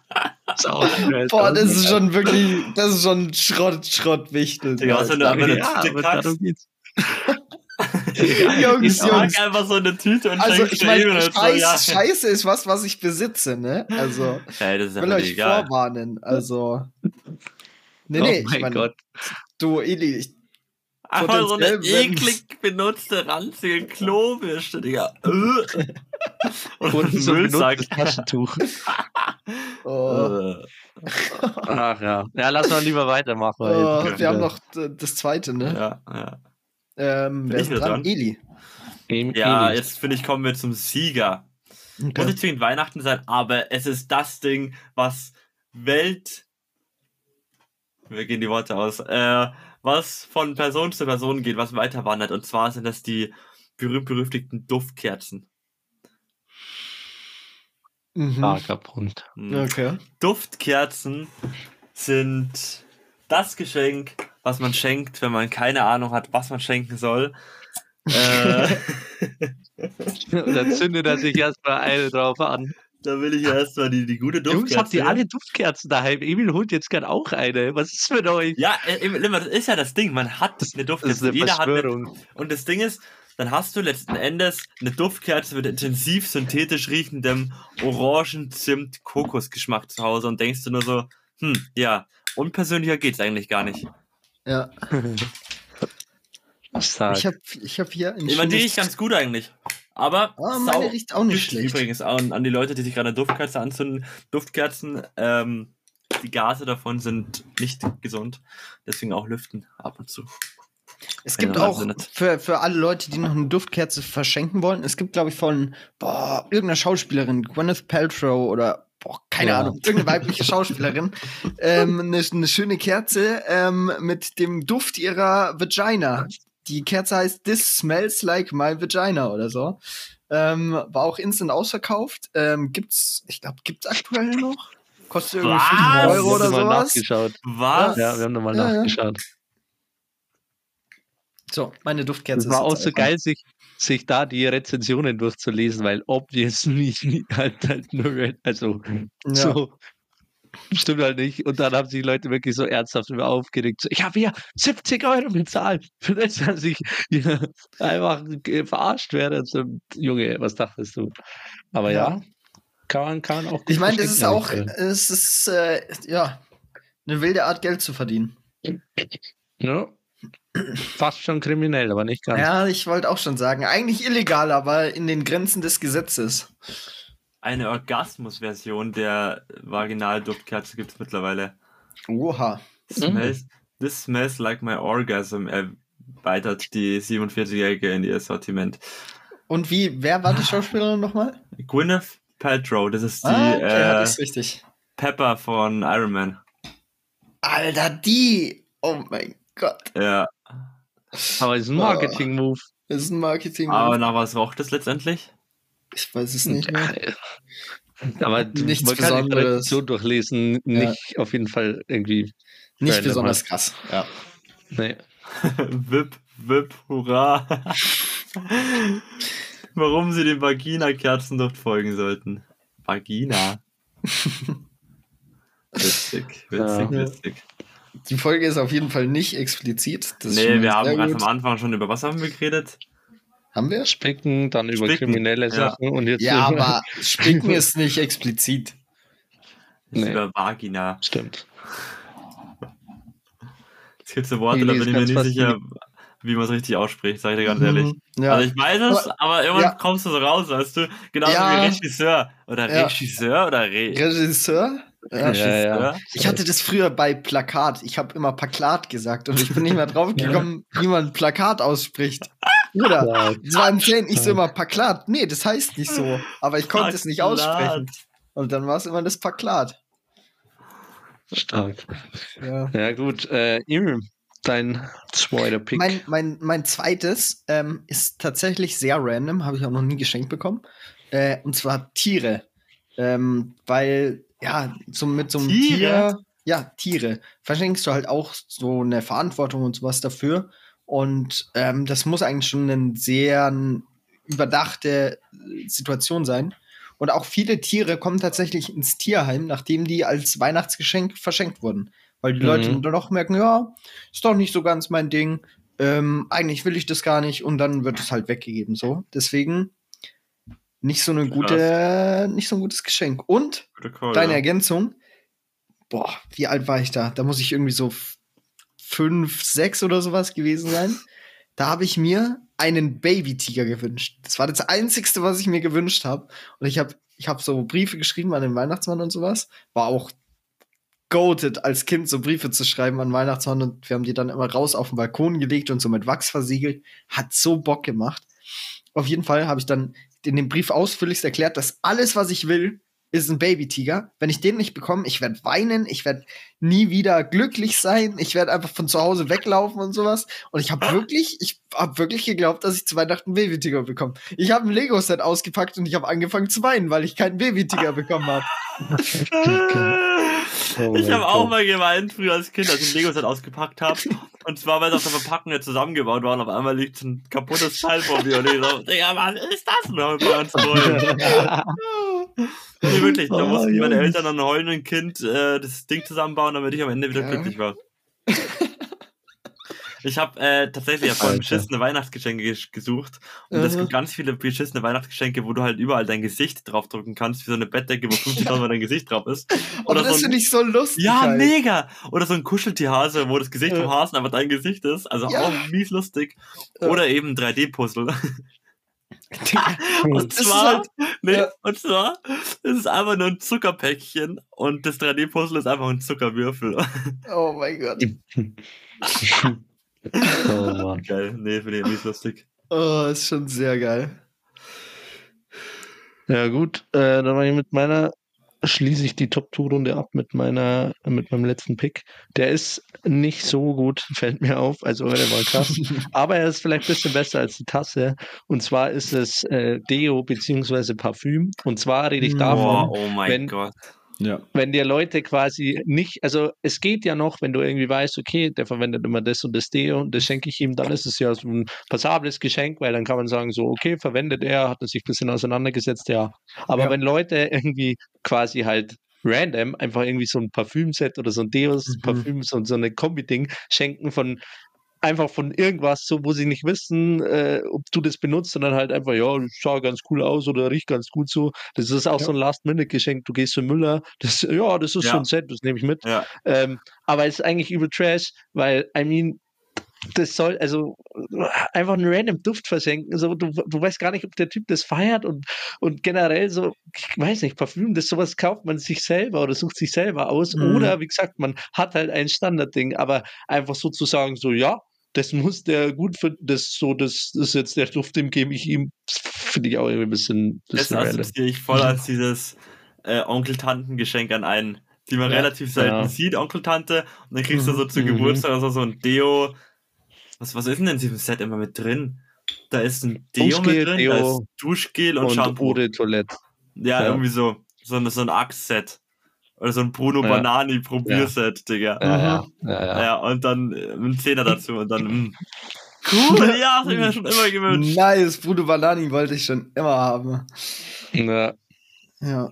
Das. Boah, das ist schon wirklich, das ist schon Schrott, Schrottwichtel. Digga, was, wenn du einfach eine ja, Tüte kackst? Jungs, Ich mag Jungs. einfach so eine Tüte und Also ich meine, und so, Scheiß, ja. Scheiße ist was, was ich besitze, ne? Also, ist ich will euch egal. vorwarnen. Also. Nee, oh nee, mein ich meine, Gott. du, Eli, ich, Einfach so eine eklig benutzte, ranzige Klobürste, Digga. Und so ein Müllsack. benutztes Taschentuch. oh, Äh. Ach ja. Ja, lass mal lieber weitermachen. oh, wir haben noch das zweite, ne? Ja, ja. Ähm, wer ist dran? dran? Eli. Ja, Emil. jetzt finde ich, kommen wir zum Sieger. Muss Okay. nicht zwingend Weihnachten sein, aber es ist das Ding, was Welt. Wir gehen die Worte aus. Äh, was von Person zu Person geht, was weiter wandert. Und zwar sind das die berühmt-berüchtigten Duftkerzen. Mhm. Starker Punkt. Hm. Okay. Duftkerzen sind das Geschenk, was man schenkt, wenn man keine Ahnung hat, was man schenken soll. äh, Und dann zündet er sich erstmal eine drauf an. Da will ich erstmal die, die gute Duftkerze. Jungs, habt ihr alle Duftkerzen daheim? Emil holt jetzt gern auch eine. Was ist mit euch? Ja, äh, immer, das ist ja das Ding. Man hat eine Das ist Duftkerze. eine Jeder hat eine, und das Ding ist, dann hast du letzten Endes eine Duftkerze mit intensiv synthetisch riechendem Orangen-Zimt-Kokosgeschmack zu Hause und denkst du nur so, hm, ja, unpersönlicher geht's eigentlich gar nicht. Ja. Ich habe ich hab hier ein Ich meine, die riecht ganz gut eigentlich. Aber sau- meine riecht auch nicht schlecht. Übrigens auch an, an die Leute, die sich gerade eine Duftkerze anzünden. Duftkerzen, ähm, die Gase davon sind nicht gesund. Deswegen auch lüften ab und zu. Es gibt Ja, auch für, für alle Leute, die noch eine Duftkerze verschenken wollen, es gibt, glaube ich, von boah, irgendeiner Schauspielerin, Gwyneth Paltrow oder boah, keine Ja. Ahnung, irgendeine weibliche Schauspielerin, ähm, eine, eine schöne Kerze ähm, mit dem Duft ihrer Vagina. Die Kerze heißt This Smells Like My Vagina oder so. Ähm, war auch instant ausverkauft. Ähm, gibt's, ich glaube, gibt's aktuell noch? Kostet irgendwie Was? 5 Euro wir oder sowas. nachgeschaut. Was? Ja, wir haben nochmal Ja, ja. nachgeschaut. So, meine Duftkerze. Es war ist auch so geil, sich, sich da die Rezensionen durchzulesen, weil obviously halt, halt nur, also Ja. so stimmt halt nicht. Und dann haben sich Leute wirklich so ernsthaft über aufgeregt. So, ich habe hier 70 Euro bezahlt, für das, dass ich einfach verarscht werde. So, Junge, was dachtest du? Aber ja, Ja. kann man, kann man auch Ich meine, das ist auch, es ist, äh, ja, eine wilde Art, Geld zu verdienen. Ja. Fast schon kriminell, aber nicht ganz. Ja, ich wollte auch schon sagen, eigentlich illegal, aber in den Grenzen des Gesetzes. Eine Orgasmus-Version der Vaginalduftkerze gibt es mittlerweile. Oha. Smells, This smells like my orgasm erweitert die 47-Jährige in ihr Sortiment. Und wie, wer war die Schauspielerin nochmal? Gwyneth Paltrow, das ist die Ah, okay, äh, richtig. Pepper von Iron Man. Alter, die! Oh mein Gott. Ja. Aber es ist ein Marketing-Move. Das ist ein Marketing. Aber nach was roch das letztendlich? ich weiß es nicht mehr. Aber du- Nichts man kann die Besonderes. Tradition durchlesen, nicht auf jeden Fall irgendwie. Nicht besonders krass. Ja. Nee. Wip, wip, hurra. Warum sie dem Vagina-Kerzenduft folgen sollten. Vagina. Witzig, witzig, Ja. witzig. Die Folge ist auf jeden Fall nicht explizit. Das Nee, wir haben ganz gut. am Anfang schon über was haben wir geredet? Haben wir? Spicken, dann über Spicken, kriminelle ja. Sachen und jetzt. Ja, aber Spicken ist nicht explizit. Das ist Nee. Über Vagina. Stimmt. Es gibt so Worte, Nee, da bin ich mir nicht sicher, wie man es richtig ausspricht, sag ich dir ganz ehrlich. Mhm. Ja. Also ich weiß es, Aber- irgendwann ja. kommst du so raus, weißt du? Genauso Ja. wie Regisseur. Oder Ja. Regisseur oder Re Regisseur? Ja, Ja, ja. oder? Ich hatte das früher bei Plakat. Ich habe immer Plakat gesagt und ich bin nicht mehr drauf gekommen, wie man Plakat ausspricht. Bruder, es war in Zehn ich so immer Plakat. Nee, das heißt nicht so. Aber ich konnte es nicht aussprechen. Und dann war es immer das Plakat. Stark. Ja. Ja, gut. Äh, dein zweiter Pick. Mein, mein, mein zweites ähm, ist tatsächlich sehr random, habe ich auch noch nie geschenkt bekommen. Äh, und zwar Tiere. Ähm, weil, ja, so mit so einem Tiere? Tier, ja, Tiere, verschenkst du halt auch so eine Verantwortung und sowas dafür. Und ähm, das muss eigentlich schon eine sehr überdachte Situation sein. Und auch viele Tiere kommen tatsächlich ins Tierheim, nachdem die als Weihnachtsgeschenk verschenkt wurden. Weil die Mhm. Leute dann doch merken, ja, ist doch nicht so ganz mein Ding. Ähm, eigentlich will ich das gar nicht und dann wird es halt weggegeben. So. Deswegen nicht so eine gute, nicht so ein gutes Geschenk. Und Call, deine ja. Ergänzung, boah, wie alt war ich da? Da muss ich irgendwie so fünf, sechs oder sowas gewesen sein. Da habe ich mir einen Baby-Tiger gewünscht. Das war das Einzigste, was ich mir gewünscht habe. Und ich habe ich hab so Briefe geschrieben an den Weihnachtsmann und sowas. War auch goated, als Kind so Briefe zu schreiben an Weihnachtsmann. Und wir haben die dann immer raus auf den Balkon gelegt und so mit Wachs versiegelt. Hat so Bock gemacht. Auf jeden Fall habe ich dann in dem Brief ausführlichst erklärt, dass alles, was ich will, ist ein Baby-Tiger. Wenn ich den nicht bekomme, ich werde weinen, ich werde nie wieder glücklich sein, ich werde einfach von zu Hause weglaufen und sowas. Und ich habe wirklich, ich habe wirklich geglaubt, dass ich zu Weihnachten einen Baby-Tiger bekomme. Ich habe ein Lego-Set ausgepackt und ich habe angefangen zu weinen, weil ich keinen Baby-Tiger bekommen habe. Oh ich habe auch mal geweint früher als Kind, als ich ein Lego-Set ausgepackt habe. Und zwar, weil es auf der Verpackung nicht zusammengebaut war und auf einmal liegt so ein kaputtes Teil vor mir. Und ich so, Digga, was ist das denn? Und wir uns freuen. Nee, wirklich, da Oh, mussten meine. Eltern dann heulenden Kind äh, das Ding zusammenbauen, damit ich am Ende wieder Ja. glücklich war. Ich habe äh, tatsächlich Alter. beschissene Weihnachtsgeschenke ges- gesucht. Und es gibt ganz viele beschissene Weihnachtsgeschenke, wo du halt überall dein Gesicht draufdrucken kannst, wie so eine Bettdecke, wo 50.000 Mal dein Gesicht drauf ist. Und Oder das so finde ich so lustig. ja, halt. mega! Oder so ein Kuscheltierhase, wo das Gesicht Ja. vom Hasen einfach dein Gesicht ist. Also Ja. auch mies lustig. Oder eben 3D-Puzzle. Und zwar, halt- nee, ja. und zwar, es ist einfach nur ein Zuckerpäckchen und das 3D-Puzzle ist einfach ein Zuckerwürfel. Oh mein Gott. oh Mann. Geil, nee, finde ich nicht lustig. Oh, ist schon sehr geil. Ja, gut, äh, dann war ich mit meiner, schließe ich die Top-2-Runde ab mit meiner, mit meinem letzten Pick. Der ist nicht so gut, fällt mir auf, also der war krass. Aber er ist vielleicht ein bisschen besser als die Tasse. Und zwar ist es äh, Deo beziehungsweise Parfüm. Und zwar rede ich davon, Boah, oh mein wenn- Gott. Ja. wenn dir Leute quasi nicht, also es geht ja noch, wenn du irgendwie weißt, okay, der verwendet immer das und das Deo und das schenke ich ihm, dann ist es ja so ein passables Geschenk, weil dann kann man sagen, so, okay, verwendet er, hat er sich ein bisschen auseinandergesetzt, ja. Aber Ja. wenn Leute irgendwie quasi halt random einfach irgendwie so ein Parfümset oder so ein Deos, Mhm. Parfüm, so, so eine Kombi-Ding schenken von einfach von irgendwas, so wo sie nicht wissen, äh, ob du das benutzt, sondern halt einfach, ja, das schaut ganz cool aus oder riecht ganz gut so. Das ist auch Ja. so ein Last-Minute-Geschenk. Du gehst zu Müller, das, ja, das ist Ja. so ein Set, das nehme ich mit. Ja, Ähm, aber es ist eigentlich übel Trash, weil, I mean, das soll, also einfach einen random Duft verschenken. So, du, du weißt gar nicht, ob der Typ das feiert und, und generell so, ich weiß nicht, Parfüm, das sowas kauft man sich selber oder sucht sich selber aus. Mhm. Oder wie gesagt, man hat halt ein Standardding, aber einfach sozusagen so, ja, das muss der gut finden, das so, das ist jetzt der Duft, dem gebe ich ihm. Das finde ich auch irgendwie ein bisschen, das bisschen random. assoziiere ich voll als dieses äh, Onkel-Tanten-Geschenk an einen, die man Ja. relativ selten Ja. sieht, Onkel-Tante. Und dann kriegst du Mhm. so zu Mhm. Geburtstag oder so, ein Deo. Was, was ist denn in diesem Set immer mit drin? Da ist ein Deo Fußgel, mit drin, da Deo ist Duschgel und, Und Shampoo. Eau de Toilette. Ja, Ja. irgendwie so. So ein, so ein Axe-Set. Oder so ein Bruno Ja. Banani Probierset, Digga. Ja, ja, ja, ja. Ja, und dann äh, ein Zehner dazu und dann. mm. Cool, ja, das hab ich mir schon immer gewünscht. Nice, Bruno Banani wollte ich schon immer haben. Ja. Ja.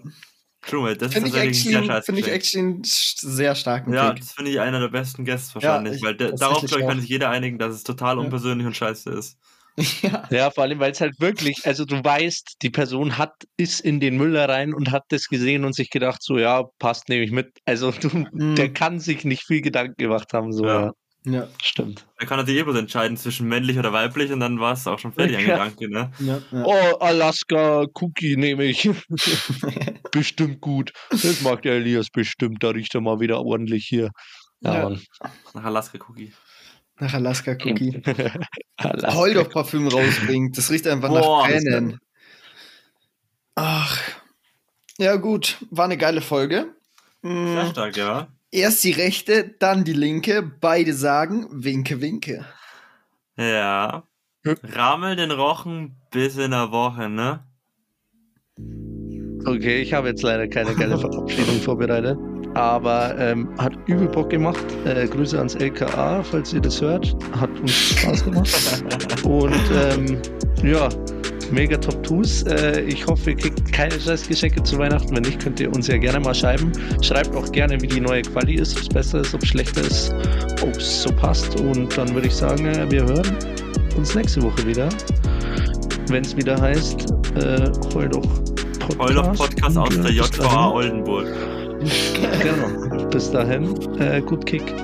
True, das Finde ist ich, tatsächlich ein sehr actually, scheiß find ich actually einen sehr starken Ja, Pick. das finde ich einer der besten Guests wahrscheinlich, ich weil darauf, glaube ich, kann sich jeder einigen, dass es total Ja. unpersönlich und scheiße ist. ja. Ja, vor allem, weil es halt wirklich, also du weißt, die Person hat, ist in den Müller rein und hat das gesehen und sich gedacht, so, ja, passt, nehme ich mit. Also du, Mhm. der kann sich nicht viel Gedanken gemacht haben, so, Ja. ja. Ja, Stimmt. Da kann er sich eh bloß entscheiden zwischen männlich oder weiblich und dann war es auch schon fertig, ein Ja. Gedanke, ne? ja, ja. Oh, Alaska Cookie nehme ich. bestimmt gut. Das mag der Elias bestimmt. Da riecht er mal wieder ordentlich hier. Ja. Nach Alaska Cookie. Nach Alaska Cookie. Alaska. Heul doch Parfüm rausbringt. Das riecht einfach Boah, nach Tränen. Ach. Ja, gut. War eine geile Folge. Sehr Mm, stark, ja. Erst die rechte, dann die linke. Beide sagen Winke, Winke. Ja. Rammel den Rochen bis in der Woche, ne? Okay, ich habe jetzt leider keine geile Verabschiedung vorbereitet. Aber ähm, hat übel Bock gemacht. Äh, Grüße ans LKA, falls ihr das hört. Hat uns Spaß gemacht. Und ähm, ja, mega top Tus. Äh, ich hoffe, ihr kriegt keine Scheißgeschenke zu Weihnachten. Wenn nicht, könnt ihr uns ja gerne mal schreiben. Schreibt auch gerne, wie die neue Quali ist, ob es besser ist, ob es schlechter ist, ob es so passt. Und dann würde ich sagen, äh, wir hören uns nächste Woche wieder. Wenn es wieder heißt, äh, heul doch Podcast. Heul doch Podcast aus der JVA. Oldenburg. Genau. Bis dahin, äh, gut Kick.